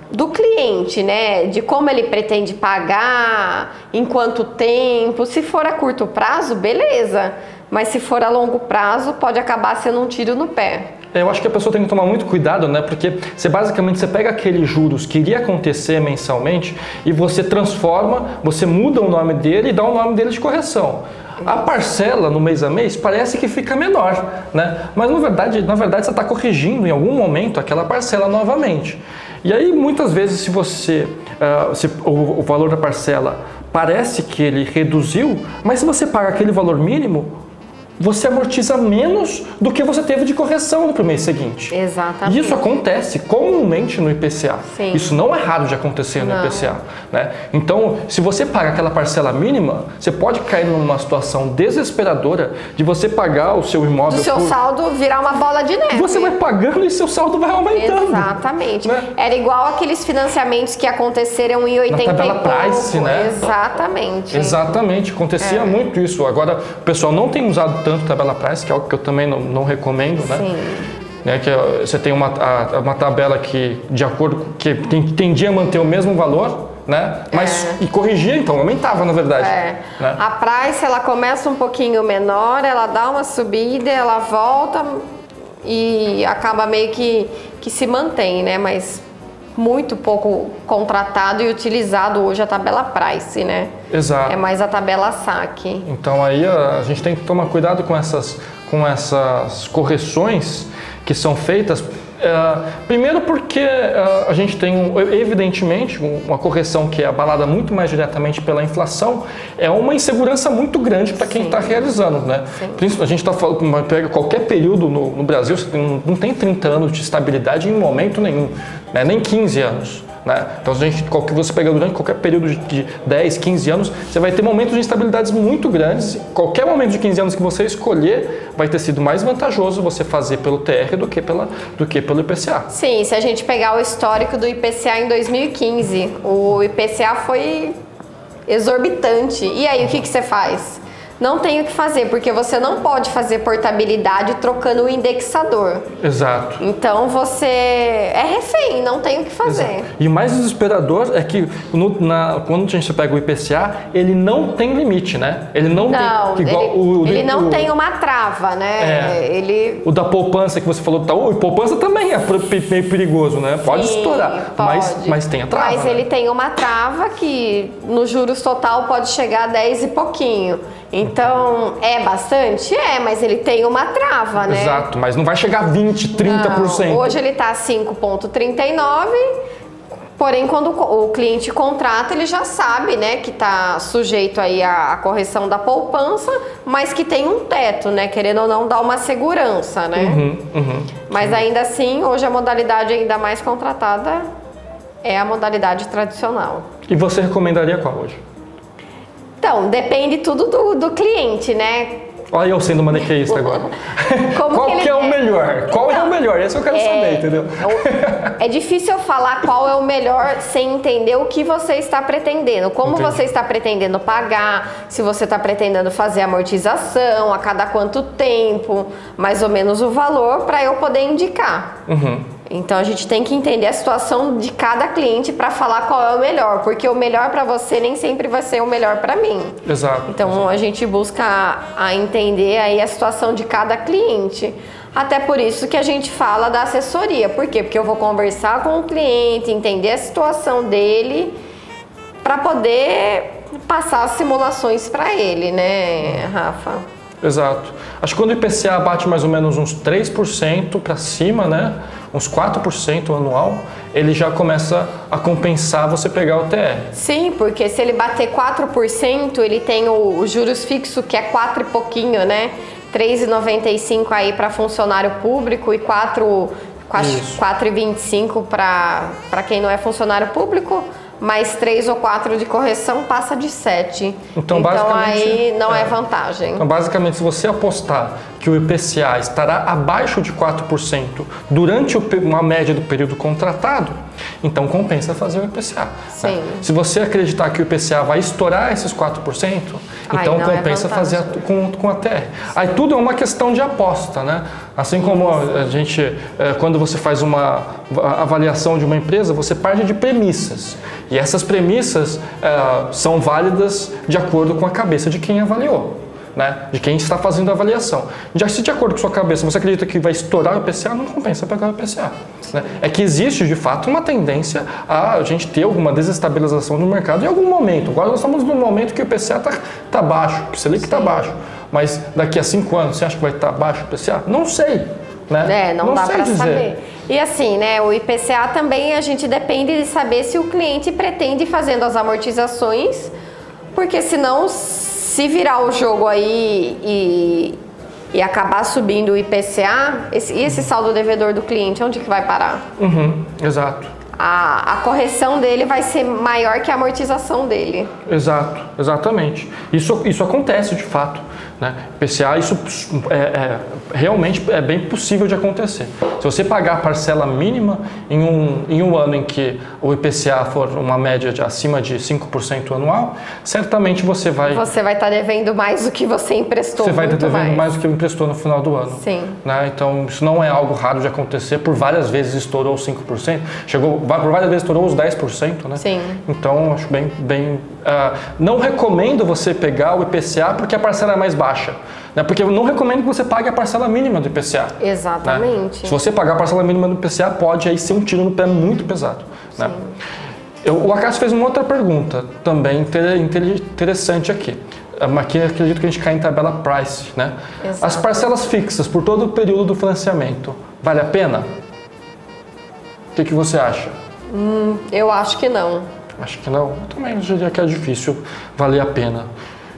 do cliente, né? De como ele pretende pagar, em quanto tempo. Se for a curto prazo, beleza. Mas se for a longo prazo, pode acabar sendo um tiro no pé. Eu acho que a pessoa tem que tomar muito cuidado, né? Porque você basicamente você pega aqueles juros que iria acontecer mensalmente e você transforma, você muda o nome dele e dá o nome dele de correção. A parcela no mês a mês parece que fica menor, né? Mas na verdade, na verdade você está corrigindo em algum momento aquela parcela novamente. E aí muitas vezes se você, ah, se o, o valor da parcela parece que ele reduziu, mas se você paga aquele valor mínimo, você amortiza menos do que você teve de correção no mês seguinte. Exatamente. Isso acontece comumente no IPCA. Sim. Isso não é raro de acontecer no Não. IPCA. Né? Então, se você paga aquela parcela mínima, você pode cair numa situação desesperadora de você pagar o seu imóvel. do seu por- saldo virar uma bola de neve. Você vai pagando e seu saldo vai aumentando. Exatamente. Né? Era igual aqueles financiamentos que aconteceram em 80 tabela e pouco. Price, né? Exatamente. Exatamente, acontecia É. muito isso. Agora, o pessoal não tem usado tanto tabela price, que é algo que eu também não, não recomendo, né? Sim. né, que você tem uma, a- uma tabela que, de acordo com que tem- tendia a manter o mesmo valor, né? Mas É. e corrigia, então aumentava na verdade. É. né? A price ela começa um pouquinho menor, ela dá uma subida, ela volta e acaba meio que, que se mantém, né? Mas muito pouco contratado e utilizado hoje a tabela price, né? Exato. É mais a tabela saque. Então aí a, gente tem que tomar cuidado com essas, com essas correções que são feitas. Eh, primeiro porque eh, a gente tem, um- evidentemente, um- uma correção que é abalada muito mais diretamente pela inflação, é uma insegurança muito grande para quem está realizando. Né? A gente está falando, pega qualquer período no, no Brasil, você tem- não tem 30 anos de estabilidade em momento nenhum, né? nem 15 anos. Né? Então, a gente, você pega durante qualquer período de, de 10, 15 anos, você vai ter momentos de instabilidades muito grandes. Qualquer momento de 15 anos que você escolher, vai ter sido mais vantajoso você fazer pelo TR do que, pela, do que pelo IPCA. Sim, se a gente pegar o histórico do IPCA em 2015, o IPCA foi exorbitante. E aí, o que, que você faz? Não tem o que fazer, porque você não pode fazer portabilidade trocando o indexador. Exato. Então você é refém, não tem o que fazer. E o mais desesperador é que no- na- quando a gente pega o IPCA, ele não tem limite, né? Ele não, Não, tem. Igual ele, o, o- ele não o- tem uma trava, né? É. Ele O da poupança que você falou Itaú, e poupança também é meio perigoso, né? Pode Sim, estourar, Mas, pode. mas tem a trava. Mas né? ele tem uma trava que no juros total pode chegar a 10 e pouquinho. Então, é bastante? É, mas ele tem uma trava, né? Exato, mas não vai chegar a 20, 30%. Não, hoje ele tá 5,39. Porém, quando o cliente contrata, ele já sabe, né, que está sujeito aí à, correção da poupança, mas que tem um teto, né, querendo ou não dar uma segurança, né? Uhum, uhum. Mas ainda assim, hoje a modalidade ainda mais contratada é a modalidade tradicional. E você recomendaria qual hoje? Então, depende tudo do, do cliente, né? Olha eu sendo maniqueísta agora. Qual que que, ele é o quer? melhor? Qual é o melhor? Esse eu quero saber, entendeu? É difícil eu falar qual é o melhor sem entender o que você está pretendendo. Como Entendi. você está pretendendo pagar, se você está pretendendo fazer amortização, a cada quanto tempo, mais ou menos o valor, para eu poder indicar. Uhum. Então a gente tem que entender a situação de cada cliente para falar qual é o melhor, porque o melhor para você nem sempre vai ser o melhor para mim. Exato. Então a gente busca a entender aí a situação de cada cliente. Até por isso que a gente fala da assessoria. Por quê? Porque eu vou conversar com o cliente, entender a situação dele para poder passar as simulações para ele, né, Rafa? Exato. Acho que quando o IPCA bate mais ou menos uns 3% para cima, né? Uns 4% anual, ele já começa a compensar você pegar o TR. Sim, porque se ele bater 4%, ele tem o, o juros fixo que é 4 e pouquinho, né? 3,95 aí para funcionário público e 4 4,25 para quem não é funcionário público mais três ou quatro de correção passa de 7. Então, então aí não é, é, vantagem. Então, basicamente, se você apostar que o IPCA estará abaixo de 4% durante uma média do período contratado, então compensa fazer o IPCA. Né? Sim. Né? Se você acreditar que o IPCA vai estourar esses 4%, então é compensa é fazer a, com, com a TR. Sim. Aí tudo é uma questão de aposta, né? Assim como a gente, é, quando você faz uma avaliação de uma empresa, você parte de premissas. E essas premissas é, são válidas de acordo com a cabeça de quem avaliou. Né, de quem está fazendo a avaliação. Já se de acordo com sua cabeça você acredita que vai estourar o IPCA, não compensa pegar o IPCA. Né? É que existe de fato uma tendência a gente ter alguma desestabilização no mercado em algum momento. Agora nós estamos num momento que o IPCA está tá baixo, o Selic está baixo. Mas daqui a cinco anos você acha que vai estar baixo o IPCA? Não sei. Né? É, não, não dá para saber. E assim, né, o IPCA também a gente depende de saber se o cliente pretende fazendo as amortizações, porque senão se virar o jogo aí e, e acabar subindo o IPCA, esse, e esse saldo devedor do cliente, onde que vai parar? Uhum, exato. A, a, correção dele vai ser maior que a amortização dele. Exato, exatamente. Isso, isso acontece de fato. Né? PCA, isso é, é, realmente é bem possível de acontecer. Se você pagar a parcela mínima em um, em um ano em que o IPCA for uma média de acima de 5% anual, certamente você vai... Você vai estar devendo mais do que você emprestou. Você vai estar devendo mais. mais do que emprestou no final do ano. Sim. Né? Então, isso não é algo raro de acontecer. Por várias vezes estourou 5%, chegou, por várias vezes estourou os 10%. Né? Sim. Então, acho bem... bem uh, não recomendo você pegar o IPCA porque a parcela é mais baixa. Né? Porque eu não recomendo que você pague a parcela mínima do IPCA. Exatamente. Né? Se você pagar a parcela mínima do IPCA, pode aí ser um tiro no pé muito pesado. Né? Eu, o Acácio fez uma outra pergunta também interessante aqui. Aqui acredito que a gente cai em tabela price. Né? Exato. As parcelas fixas por todo o período do financiamento, vale a pena? O que, que você acha? Hum, eu acho que não. Acho que não. Eu também diria que é difícil valer a pena.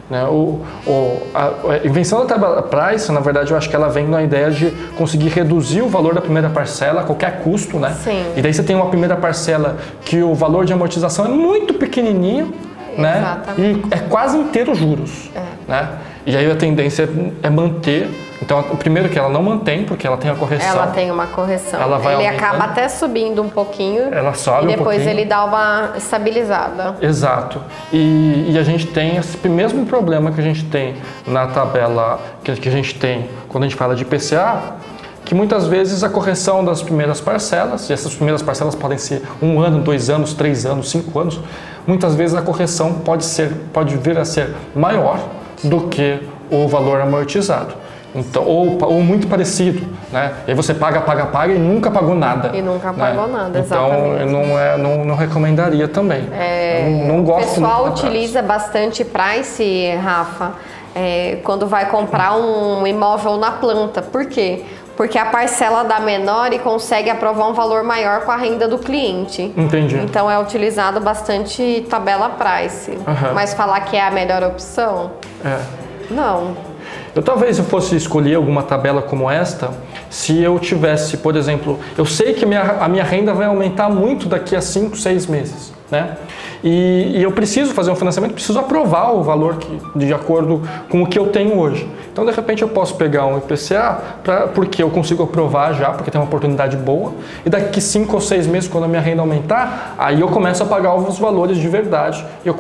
Né? O, o, a, a invenção da tabela price, na verdade, eu acho que ela vem na ideia de conseguir reduzir o valor da primeira parcela a qualquer custo, né? Sim. E daí você tem uma primeira parcela que o valor de amortização é muito pequenininho, né? Exatamente. E é quase inteiro juros, é. né? E aí a tendência é manter então, o primeiro que ela não mantém, porque ela tem a correção. Ela tem uma correção. Ela vai ele aumentando. acaba até subindo um pouquinho. Ela sobe E depois um ele dá uma estabilizada. Exato. E, e, a gente tem esse mesmo problema que a gente tem na tabela que, que a gente tem quando a gente fala de IPCA, que muitas vezes a correção das primeiras parcelas, e essas primeiras parcelas podem ser um ano, dois anos, três anos, cinco anos, muitas vezes a correção pode, ser, pode vir a ser maior do que o valor amortizado. Então, ou, ou muito parecido, né? E aí você paga, paga, paga e nunca pagou nada. E nunca né? pagou nada, então, exatamente. Então, não, é, não, não recomendaria também. É, não, não gosto O pessoal utiliza bastante price, Rafa, é, quando vai comprar um imóvel na planta. Por quê? Porque a parcela dá menor e consegue aprovar um valor maior com a renda do cliente. Entendi. Então é utilizado bastante tabela price. Uhum. Mas falar que é a melhor opção? É. Não. Eu talvez eu fosse escolher alguma tabela como esta, se eu tivesse, por exemplo, eu sei que a minha, a minha renda vai aumentar muito daqui a 5, 6 meses, né? E, e, eu preciso fazer um financiamento, preciso aprovar o valor que, de acordo com o que eu tenho hoje. Então, de repente, eu posso pegar um IPCA, pra, porque eu consigo aprovar já, porque tem uma oportunidade boa, e daqui 5 ou 6 meses, quando a minha renda aumentar, aí eu começo a pagar os valores de verdade. Eu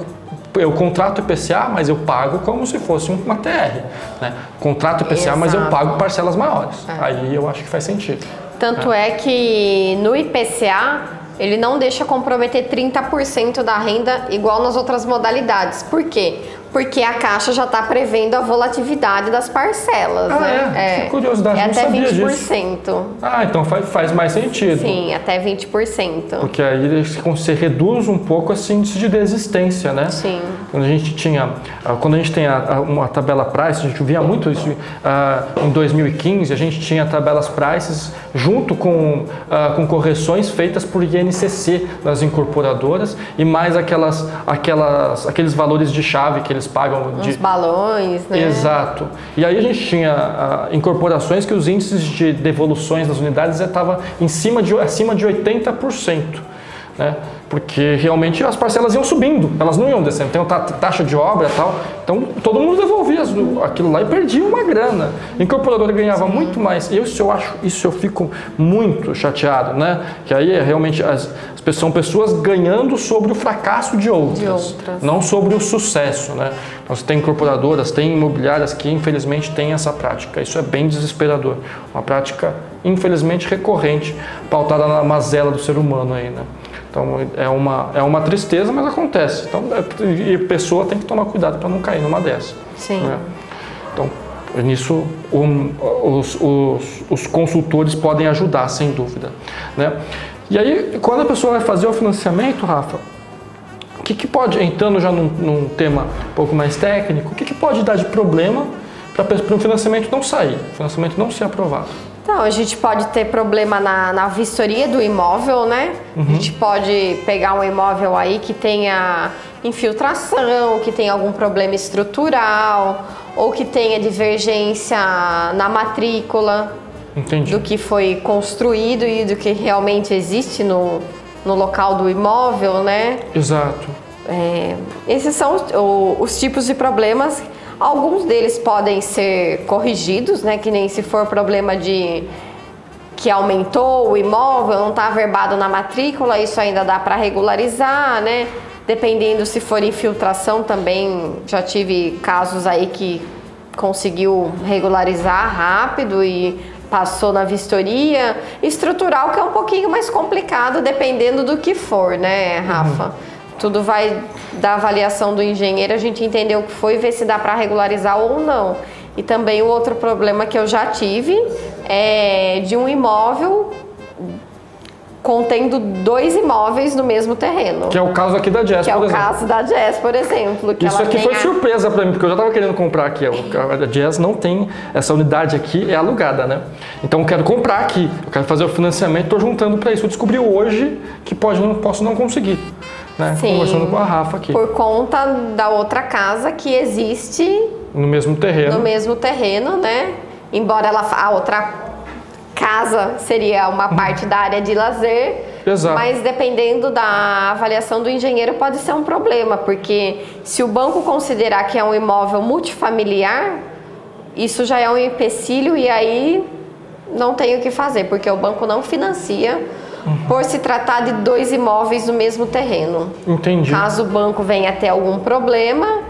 eu contrato IPCA, mas eu pago como se fosse uma TR. Né? Contrato IPCA, Exato. mas eu pago parcelas maiores. É. Aí eu acho que faz sentido. Tanto é, que no IPCA ele não deixa comprometer 30% da renda igual nas outras modalidades. Por quê? Porque a Caixa já está prevendo a volatilidade das parcelas, Ah, né? é? Que curiosidade, é não até sabia 20%. Ah, então faz, faz mais sentido. Sim, até 20%. Porque aí você reduz um pouco esse índice de desistência, né? Sim. Quando a gente tinha, ah, quando a gente tem a, a, uma tabela price, a gente via muito isso ah, em 2015, a gente tinha tabelas prices junto com, ah, com correções feitas por INCC nas incorporadoras e mais aquelas, aquelas, aqueles valores de chave que eles pagam de, Uns balões, né? Exato. E aí a gente tinha ah, incorporações que os índices de devoluções das unidades estavam em cima de, acima de 80%. Né? Porque realmente as parcelas iam subindo, elas não iam descendo. Tem ta- taxa de obra e tal. Então todo mundo devolvia aquilo lá e perdia uma grana. A incorporadora ganhava muito mais. E isso eu acho, isso eu fico muito chateado, né? Que aí é realmente as, as pessoas, são pessoas ganhando sobre o fracasso de outras, De outras. não sobre o sucesso, né? Nós tem incorporadoras, tem imobiliárias que infelizmente têm essa prática. Isso é bem desesperador. Uma prática infelizmente recorrente, pautada na mazela do ser humano aí, né? Então é uma, é uma tristeza, mas acontece. Então, é- e a pessoa tem que tomar cuidado para não cair numa dessa. Sim. né? Então, nisso um, os, os, os consultores podem ajudar, sem dúvida. Né? E aí, quando a pessoa vai fazer o financiamento, Rafa, o que, que pode, entrando já num, num tema um pouco mais técnico, o que, que pode dar de problema para um financiamento não sair, o financiamento não ser aprovado? Então, a gente pode ter problema na, na vistoria do imóvel, né? A gente pode pegar um imóvel aí que tenha infiltração, que tenha algum problema estrutural, ou que tenha divergência na matrícula Entendi. do que foi construído e do que realmente existe no, no local do imóvel, né? Exato. É, esses são os, os tipos de problemas. Alguns deles podem ser corrigidos, né? Que nem se for problema de que aumentou o imóvel, não está averbado na matrícula, isso ainda dá para regularizar, né? Dependendo se for infiltração também, já tive casos aí que conseguiu regularizar rápido e passou na vistoria. Estrutural que é um pouquinho mais complicado dependendo do que for, né, Rafa? Tudo vai da avaliação do engenheiro, a gente entender o que foi e ver se dá para regularizar ou não. E também o outro problema que eu já tive é de um imóvel contendo dois imóveis no mesmo terreno. Que é o caso aqui da Jazz, Que é por o exemplo. caso da Jazz, por exemplo. Isso aqui foi a- surpresa para mim, porque eu já estava querendo comprar aqui. A Jazz não tem essa unidade aqui, é alugada, né? Então eu quero comprar aqui, eu quero fazer o financiamento, estou juntando para isso. Eu descobri hoje que pode, não posso não conseguir, né? Sim. Conversando com a Rafa aqui, Por conta da outra casa que existe no mesmo terreno. no mesmo terreno, né? Embora ela a outra casa seria uma parte da área de lazer, Exato. mas dependendo da avaliação do engenheiro pode ser um problema, porque se o banco considerar que é um imóvel multifamiliar, isso já é um empecilho e aí não tem o que fazer, porque o banco não financia por se tratar de dois imóveis no mesmo terreno. Entendi. Caso o banco venha a ter algum problema,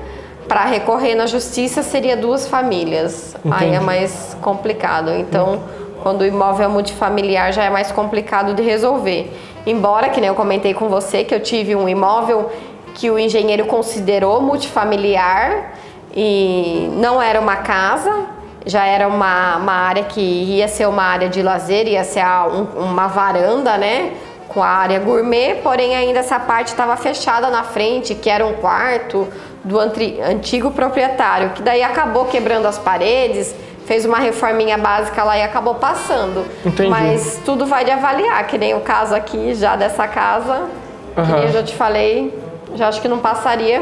para recorrer na justiça seria duas famílias. Aí é Entendi. mais complicado. Então, quando o imóvel é multifamiliar já é mais complicado de resolver. Embora, que nem eu comentei com você, que eu tive um imóvel que o engenheiro considerou multifamiliar e não era uma casa, já era uma, uma área que ia ser uma área de lazer, ia ser a- um- uma varanda, né? Com a área gourmet, porém ainda essa parte estava fechada na frente, que era um quarto do antri- antigo proprietário, que daí acabou quebrando as paredes, fez uma reforminha básica lá e acabou passando. Entendi. Mas tudo vai de avaliar, que nem o caso aqui já dessa casa, que Aham. nem eu já te falei, já acho que não passaria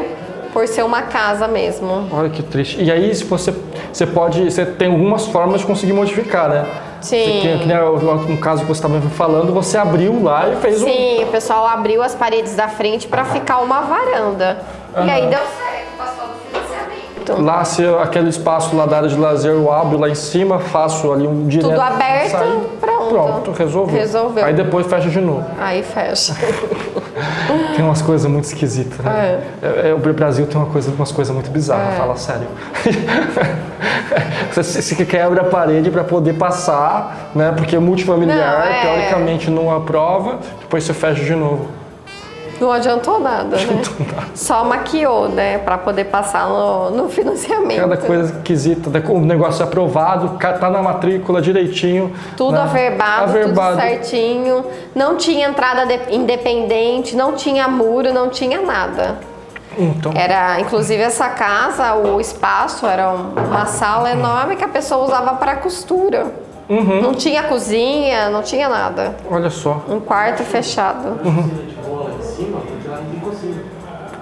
por ser uma casa mesmo. Olha que triste. E aí, se você, você pode, você tem algumas formas de conseguir modificar, né? Sim. Você, que, que nem um caso que você estava falando, você abriu lá e fez um. Sim, o pessoal abriu as paredes da frente para ficar uma varanda. E aí deu certo, passou do financiamento. Lá, se aquele espaço lá da área de lazer eu abro lá em cima, faço ali um direto. Tudo aberto, sair, pronto. Pronto, resolveu. Resolveu. Aí depois fecha de novo. Aí fecha. tem umas coisas muito esquisitas, né? É. É, o Brasil tem uma coisa, umas coisas muito bizarras, é. fala sério. você, você quebra a parede para poder passar, né? Porque multifamiliar, não, é. teoricamente, não aprova, depois você fecha de novo. Não adiantou nada, né? Nada. Só maquiou, né? Para poder passar no, no financiamento. Cada coisa esquisita. O negócio é aprovado, tá na matrícula direitinho. Tudo né? averbado, averbado, tudo certinho. Não tinha entrada independente, não tinha muro, não tinha nada. Então. Era, inclusive, essa casa, o espaço era uma sala enorme que a pessoa usava para costura. Uhum. Não tinha cozinha, não tinha nada. Olha só. Um quarto fechado. Uhum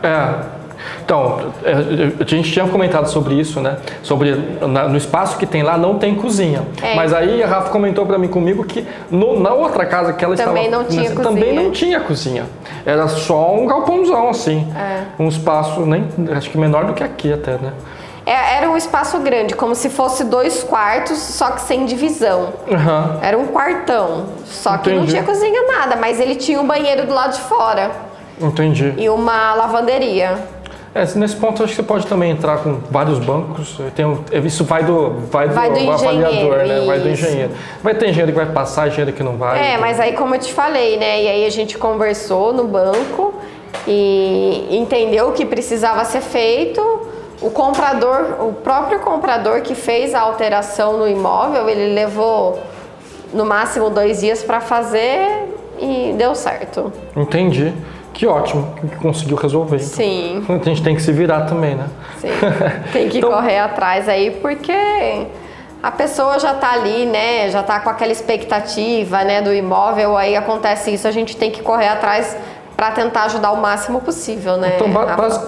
É. Então, é, a gente tinha comentado sobre isso, né? Sobre no espaço que tem lá não tem cozinha. É. Mas aí a Rafa comentou para mim comigo que no, na outra casa que ela também estava não tinha nessa, cozinha. também não tinha cozinha. Era só um galpãozão assim, é. um espaço nem acho que menor do que aqui até, né? É, era um espaço grande, como se fosse dois quartos, só que sem divisão. Uhum. Era um quartão, só que Entendi. não tinha cozinha nada, mas ele tinha um banheiro do lado de fora. Entendi. E uma lavanderia. É, nesse ponto acho que você pode também entrar com vários bancos. Tem um, isso vai do, vai do, vai do avaliador, né? Isso. Vai do engenheiro. Vai ter engenheiro que vai passar, engenheiro que não vai. É, então... mas aí como eu te falei, né? E aí a gente conversou no banco e entendeu o que precisava ser feito. O comprador, o próprio comprador que fez a alteração no imóvel, ele levou no máximo dois dias para fazer e deu certo. Entendi. Que ótimo que conseguiu resolver. Então. Sim. A gente tem que se virar também, né? Sim. Tem que então... correr atrás aí, porque a pessoa já está ali, né? Já está com aquela expectativa, né, do imóvel, aí acontece isso, a gente tem que correr atrás para tentar ajudar o máximo possível, né? Então,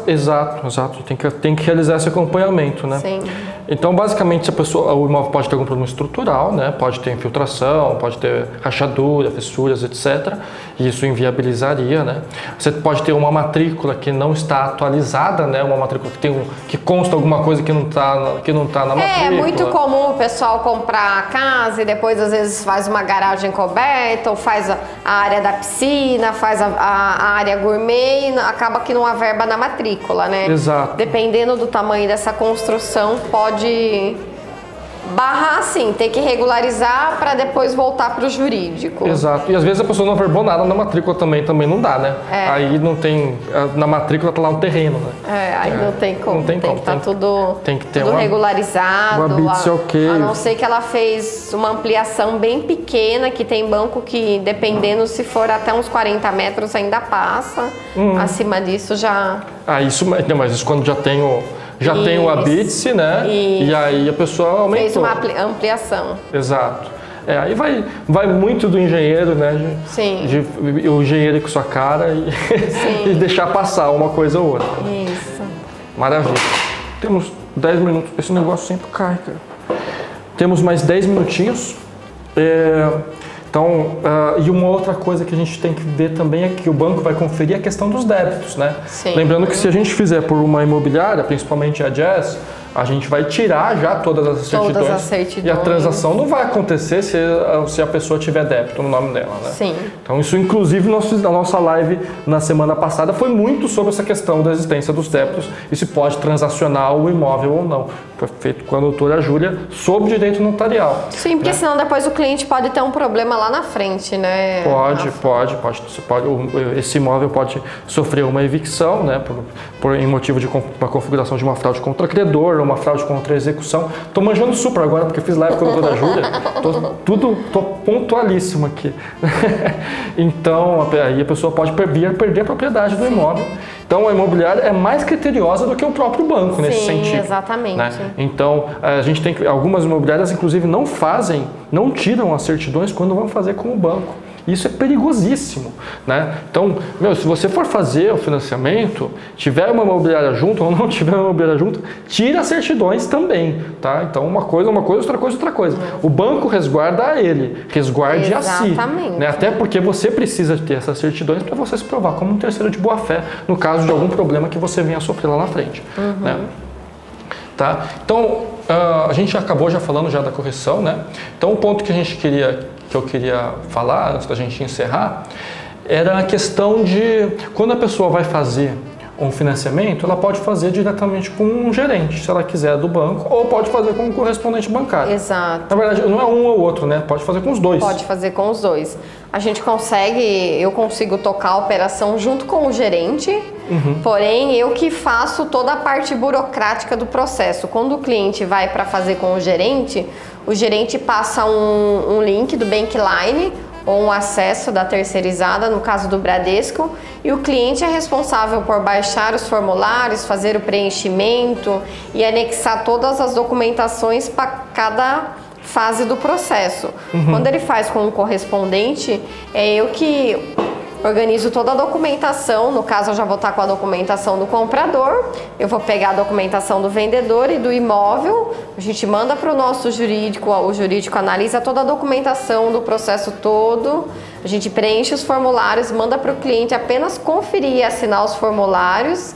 exato, exato. Tem que, tem que realizar esse acompanhamento, né? Sim. Então, basicamente, a pessoa, o imóvel pode ter algum problema estrutural, né? Pode ter infiltração, pode ter rachadura, fissuras, etc. E isso inviabilizaria, né? Você pode ter uma matrícula que não está atualizada, né? Uma matrícula que tem um, que consta alguma coisa que não está que não tá na matrícula. É muito comum o pessoal comprar a casa e depois às vezes faz uma garagem coberta ou faz a área da piscina, faz a, a a área gourmet e acaba que não há verba na matrícula, né? Exato. Dependendo do tamanho dessa construção, pode barrar assim, ter que regularizar para depois voltar para o jurídico. Exato. E às vezes a pessoa não verbou nada na matrícula também, também não dá, né? É. Aí não tem. Na matrícula tá lá um terreno, né? É, aí é. não tem como. Não tem, tem como. que tá tudo, tem que ter tudo uma, regularizado. Uma a, okay. a não ser que ela fez uma ampliação bem pequena, que tem banco que, dependendo se for até uns 40 metros, ainda passa. Hum. Acima disso já. Ah, isso. Não, mas isso quando já tem o já Isso. tem o Abitse, né? Isso. E aí a pessoa aumentou. Fez uma ampliação. Exato. É, aí vai, vai muito do engenheiro, né? De, Sim. De, o engenheiro com sua cara e, e deixar passar uma coisa ou outra. Isso. Maravilha. Temos 10 minutos. Esse negócio sempre cai, cara. Temos mais 10 minutinhos. É, então, uh, e uma outra coisa que a gente tem que ver também é que o banco vai conferir a questão dos débitos, né? Sim. Lembrando que se a gente fizer por uma imobiliária, principalmente a Jazz, a gente vai tirar já todas as certidões. Todas as certidões. E a transação não vai acontecer se, se a pessoa tiver débito no nome dela, né? Sim. Então isso, inclusive, na nossa live na semana passada foi muito sobre essa questão da existência dos débitos e se pode transacionar o imóvel ou não. Foi feito com a doutora Júlia sobre direito notarial. Sim, porque né? senão depois o cliente pode ter um problema lá na frente, né? Pode, pode, pode, pode. Esse imóvel pode sofrer uma evicção, né? Por, por em motivo de uma configuração de uma fraude contra credor uma fraude contra a execução. Estou manjando super agora, porque fiz live com a doutora Júlia. Tô, tudo, tô pontualíssimo aqui. então, aí a pessoa pode vir perder a propriedade do imóvel. Então, a imobiliária é mais criteriosa do que o próprio banco Sim, nesse sentido. exatamente. Né? Então, a gente tem algumas imobiliárias, inclusive, não fazem, não tiram as certidões quando vão fazer com o banco. Isso é perigosíssimo, né? Então, meu, se você for fazer o financiamento, tiver uma imobiliária junto ou não tiver uma imobiliária junto, tira as certidões também, tá? Então, uma coisa, uma coisa, outra coisa, outra coisa. O banco resguarda a ele, resguarde Exatamente. a si, né? Até porque você precisa ter essas certidões para você se provar como um terceiro de boa fé no caso de algum problema que você venha a sofrer lá na frente, uhum. né? Tá? Então, uh, a gente acabou já falando já da correção, né? Então, o ponto que a gente queria que eu queria falar antes da gente encerrar era a questão de quando a pessoa vai fazer um financiamento, ela pode fazer diretamente com um gerente, se ela quiser, do banco, ou pode fazer com um correspondente bancário. Exato. Na verdade, não é um ou outro, né? Pode fazer com os dois. Pode fazer com os dois. A gente consegue, eu consigo tocar a operação junto com o gerente, uhum. porém eu que faço toda a parte burocrática do processo. Quando o cliente vai para fazer com o gerente, o gerente passa um, um link do Bankline ou um acesso da terceirizada, no caso do Bradesco, e o cliente é responsável por baixar os formulários, fazer o preenchimento e anexar todas as documentações para cada fase do processo. Uhum. Quando ele faz com um correspondente, é eu que organizo toda a documentação, no caso eu já vou estar com a documentação do comprador, eu vou pegar a documentação do vendedor e do imóvel, a gente manda para o nosso jurídico, o jurídico analisa toda a documentação do processo todo, a gente preenche os formulários, manda para o cliente apenas conferir e assinar os formulários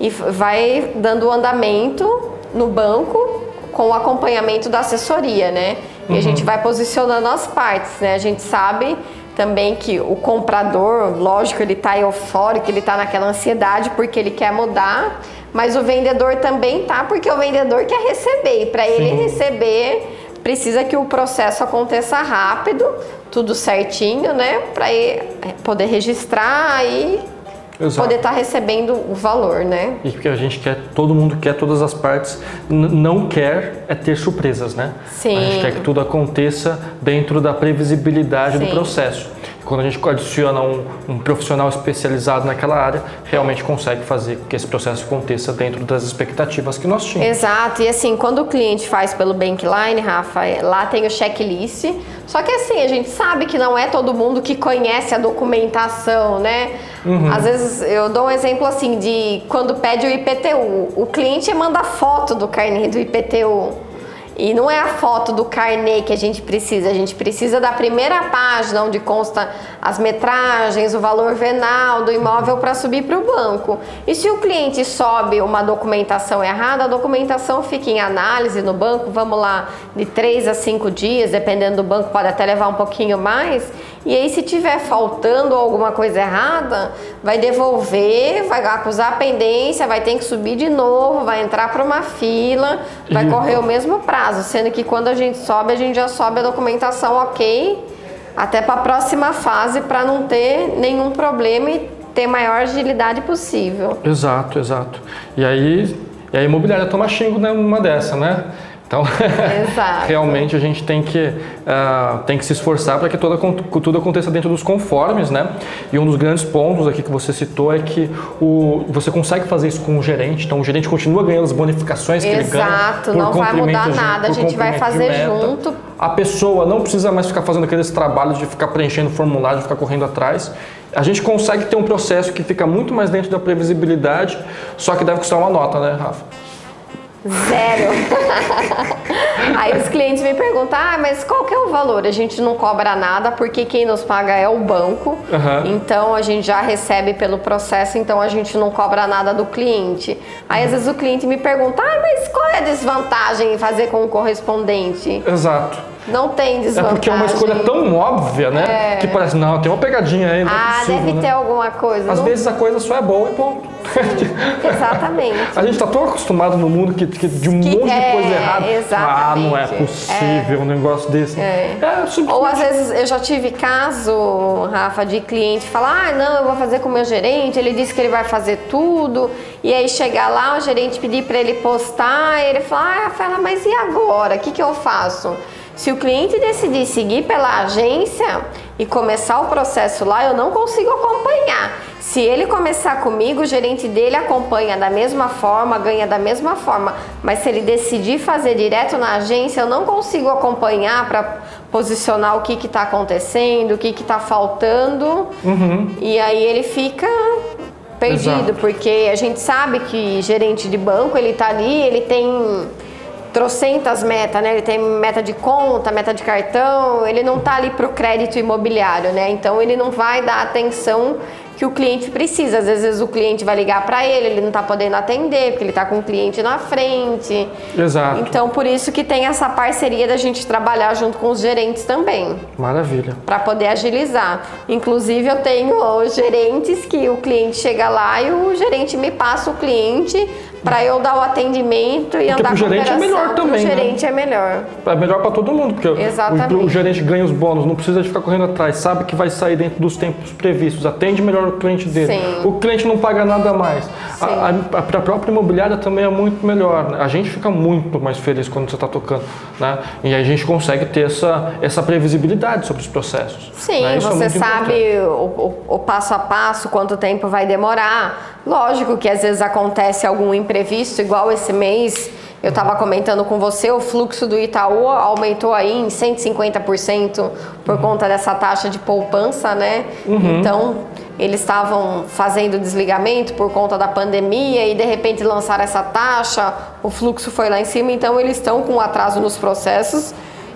e vai dando andamento no banco com o acompanhamento da assessoria, né? E uhum. a gente vai posicionando as partes, né? A gente sabe também que o comprador, lógico, ele está eufórico, ele está naquela ansiedade porque ele quer mudar, mas o vendedor também tá porque o vendedor quer receber. E para ele receber, precisa que o processo aconteça rápido, tudo certinho, né? Para poder registrar e Exato. poder estar tá recebendo o valor, né? E porque a gente quer, todo mundo quer todas as partes, não quer é ter surpresas, né? Sim. A gente quer que tudo aconteça dentro da previsibilidade Sim. do processo. Quando a gente adiciona um, um, profissional especializado naquela área, realmente consegue fazer que esse processo aconteça dentro das expectativas que nós tínhamos. Exato, e assim, quando o cliente faz pelo Bankline, Rafa, é, lá tem o checklist, só que assim, a gente sabe que não é todo mundo que conhece a documentação, né? Uhum. Às vezes, eu dou um exemplo assim, de quando pede o IPTU, o cliente manda foto do carnê do IPTU. E não é a foto do carnê que a gente precisa, a gente precisa da primeira página onde consta as metragens, o valor venal do imóvel para subir para o banco. E se o cliente sobe uma documentação errada, a documentação fica em análise no banco, vamos lá, de 3 a 5 dias, dependendo do banco, pode até levar um pouquinho mais. E aí, se tiver faltando alguma coisa errada, vai devolver, vai acusar a pendência, vai ter que subir de novo, vai entrar para uma fila, vai correr o mesmo prazo, sendo que quando a gente sobe, a gente já sobe a documentação ok, até para a próxima fase, para não ter nenhum problema e ter maior agilidade possível. Exato, exato. E aí, e a imobiliária toma xingo numa dessa, né? Então, realmente a gente tem que, uh, tem que se esforçar para que toda, tudo aconteça dentro dos conformes, né? E um dos grandes pontos aqui que você citou é que o, você consegue fazer isso com o gerente, então o gerente continua ganhando as bonificações Exato, que ele ganha. Exato, não vai mudar nada, a gente vai fazer junto. A pessoa não precisa mais ficar fazendo aqueles trabalhos de ficar preenchendo formulário, de ficar correndo atrás. A gente consegue ter um processo que fica muito mais dentro da previsibilidade, só que deve custar uma nota, né, Rafa? Zero. Aí os clientes me perguntam, ah, mas qual que é o valor? A gente não cobra nada porque quem nos paga é o banco. Uhum. Então a gente já recebe pelo processo, então a gente não cobra nada do cliente. Aí às vezes o cliente me pergunta, ah, mas qual é a desvantagem em fazer com o correspondente? Exato. Não tem desvantagem. É porque é uma escolha tão óbvia, né? É. Que parece, não, tem uma pegadinha aí. Não é ah, é possível, deve né? ter alguma coisa. Às não... vezes a coisa só é boa e ponto. Exatamente. a gente está tão acostumado no mundo que, que de um que monte é, de coisa errada. Exatamente. Ah, não é possível é. um negócio desse. É. é Ou às vezes eu já tive caso, Rafa, de cliente falar: ah, não, eu vou fazer com o meu gerente, ele disse que ele vai fazer tudo. E aí chegar lá, o gerente pedir para ele postar, e ele falar: ah, Rafaela, mas e agora? O que, que eu faço? Se o cliente decidir seguir pela agência e começar o processo lá, eu não consigo acompanhar. Se ele começar comigo, o gerente dele acompanha da mesma forma, ganha da mesma forma. Mas se ele decidir fazer direto na agência, eu não consigo acompanhar para posicionar o que está acontecendo, o que está faltando. Uhum. E aí ele fica perdido, Exato. porque a gente sabe que gerente de banco, ele está ali, ele tem trocentas metas, né? Ele tem meta de conta, meta de cartão, ele não tá ali pro crédito imobiliário, né? Então ele não vai dar atenção que o cliente precisa. Às vezes o cliente vai ligar para ele, ele não está podendo atender, porque ele está com o cliente na frente. Exato. Então, por isso que tem essa parceria da gente trabalhar junto com os gerentes também. Maravilha. Para poder agilizar. Inclusive, eu tenho gerentes que o cliente chega lá e o gerente me passa o cliente para eu dar o atendimento e porque andar pro com gerente é melhor também, O né? gerente é melhor. É melhor para todo mundo, porque o- Exatamente. o, o gerente ganha os bônus, não precisa de ficar correndo atrás, sabe que vai sair dentro dos tempos previstos, atende melhor o cliente dele. Sim. O cliente não paga nada mais. A, a, a própria imobiliária também é muito melhor. né? A gente fica muito mais feliz quando você está tocando, né? E a gente consegue ter essa, essa previsibilidade sobre os processos. Sim, né? É você muito sabe o, o- o passo a passo, quanto tempo vai demorar. Lógico que às vezes acontece algum imprevisto, igual esse mês. Eu estava comentando com você, o fluxo do Itaú aumentou aí em 150% por conta dessa taxa de poupança, né? Então, eles estavam fazendo desligamento por conta da pandemia e de repente lançaram essa taxa, o fluxo foi lá em cima, então eles estão com atraso nos processos.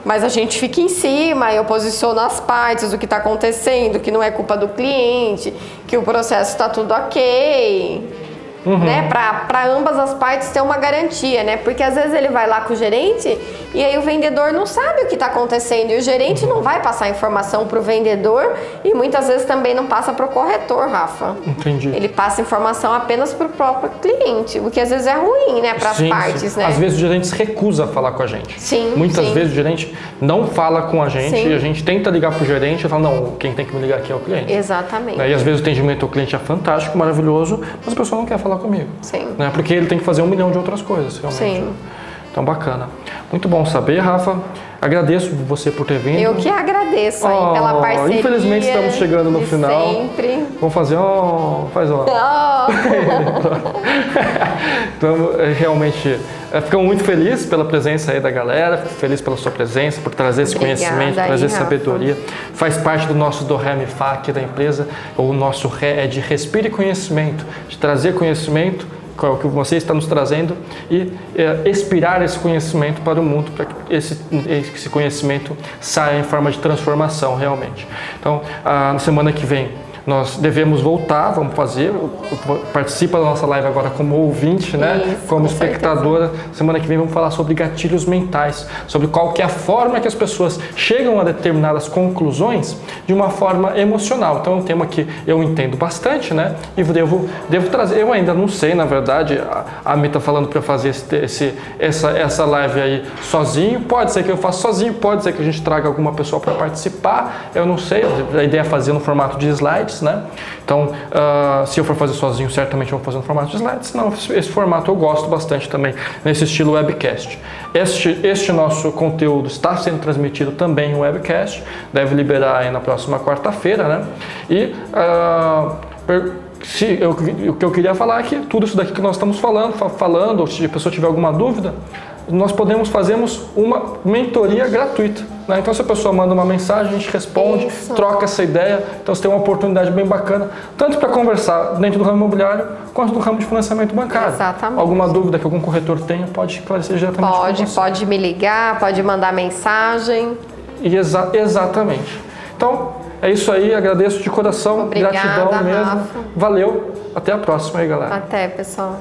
Mas a gente fica em cima, eu posiciono as partes do que está acontecendo, que não é culpa do cliente, que o processo está tudo ok. Né? Para ambas as partes ter uma garantia, né? Porque às vezes ele vai lá com o gerente e aí o vendedor não sabe o que está acontecendo. E o gerente não vai passar informação para o vendedor e muitas vezes também não passa para o corretor, Rafa. Entendi. Ele passa informação apenas para o próprio cliente, o que às vezes é ruim, né? Para as partes, sim. né? Às vezes o gerente se recusa a falar com a gente. Sim, Muitas sim. vezes o gerente não fala com a gente Sim. e a gente tenta ligar pro gerente e fala, não, quem tem que me ligar aqui é o cliente. Exatamente. Né? E às vezes o atendimento ao cliente é fantástico, maravilhoso, mas a pessoa não quer falar comigo. Sim. Né? Porque ele tem que fazer um milhão de outras coisas, realmente. Sim. Então, bacana. Muito bom saber, Rafa. Agradeço você por ter vindo. Eu que agradeço aí Oh, pela parceria. infelizmente estamos chegando no final. Sempre. Vamos fazer, ó, faz ó. Oh, Então, é, realmente, é, ficamos muito felizes pela presença aí da galera, feliz pela sua presença, por trazer esse Obrigada conhecimento, aí, trazer Rafa. sabedoria. Faz parte do nosso do Ré, Mi, Fá aqui da empresa. O nosso Ré é de respire conhecimento, de trazer conhecimento, é o que você está nos trazendo, e é, expirar esse conhecimento para o mundo, para que esse, esse conhecimento saia em forma de transformação, realmente. Então, a, na semana que vem, nós devemos voltar, vamos fazer, participa da nossa live agora como ouvinte, né? Isso, como com certeza. espectadora. Semana que vem vamos falar sobre gatilhos mentais, sobre qual que é a forma que as pessoas chegam a determinadas conclusões de uma forma emocional. Então é um tema que eu entendo bastante, né? E devo, devo trazer. Eu ainda não sei, na verdade, a, a Mi tá falando para eu fazer esse, esse- essa, essa live aí sozinho. Pode ser que eu faça sozinho, pode ser que a gente traga alguma pessoa para participar. Eu não sei. A ideia é fazer no formato de slides, né? Então, ah, se eu for fazer sozinho, certamente eu vou fazer no formato de slides. Não, esse formato eu gosto bastante também, nesse estilo webcast. Este, este nosso conteúdo está sendo transmitido também em webcast, deve liberar aí na próxima quarta-feira, né? E ah, per- se eu, o que eu queria falar é que tudo isso daqui que nós estamos falando, fa- falando, ou se a pessoa tiver alguma dúvida, nós podemos fazermos uma mentoria gratuita. né? Então, se a pessoa manda uma mensagem, a gente responde, Isso. troca essa ideia. Então, você tem uma oportunidade bem bacana, tanto para conversar dentro do ramo imobiliário, quanto no ramo de financiamento bancário. Exatamente. Alguma dúvida que algum corretor tenha, pode esclarecer diretamente pode, pode me ligar, pode mandar mensagem. E exa- exatamente. Então, é isso aí. Agradeço de coração. Obrigada, gratidão mesmo. Rafa. Valeu. Até a próxima aí, galera. Até, pessoal.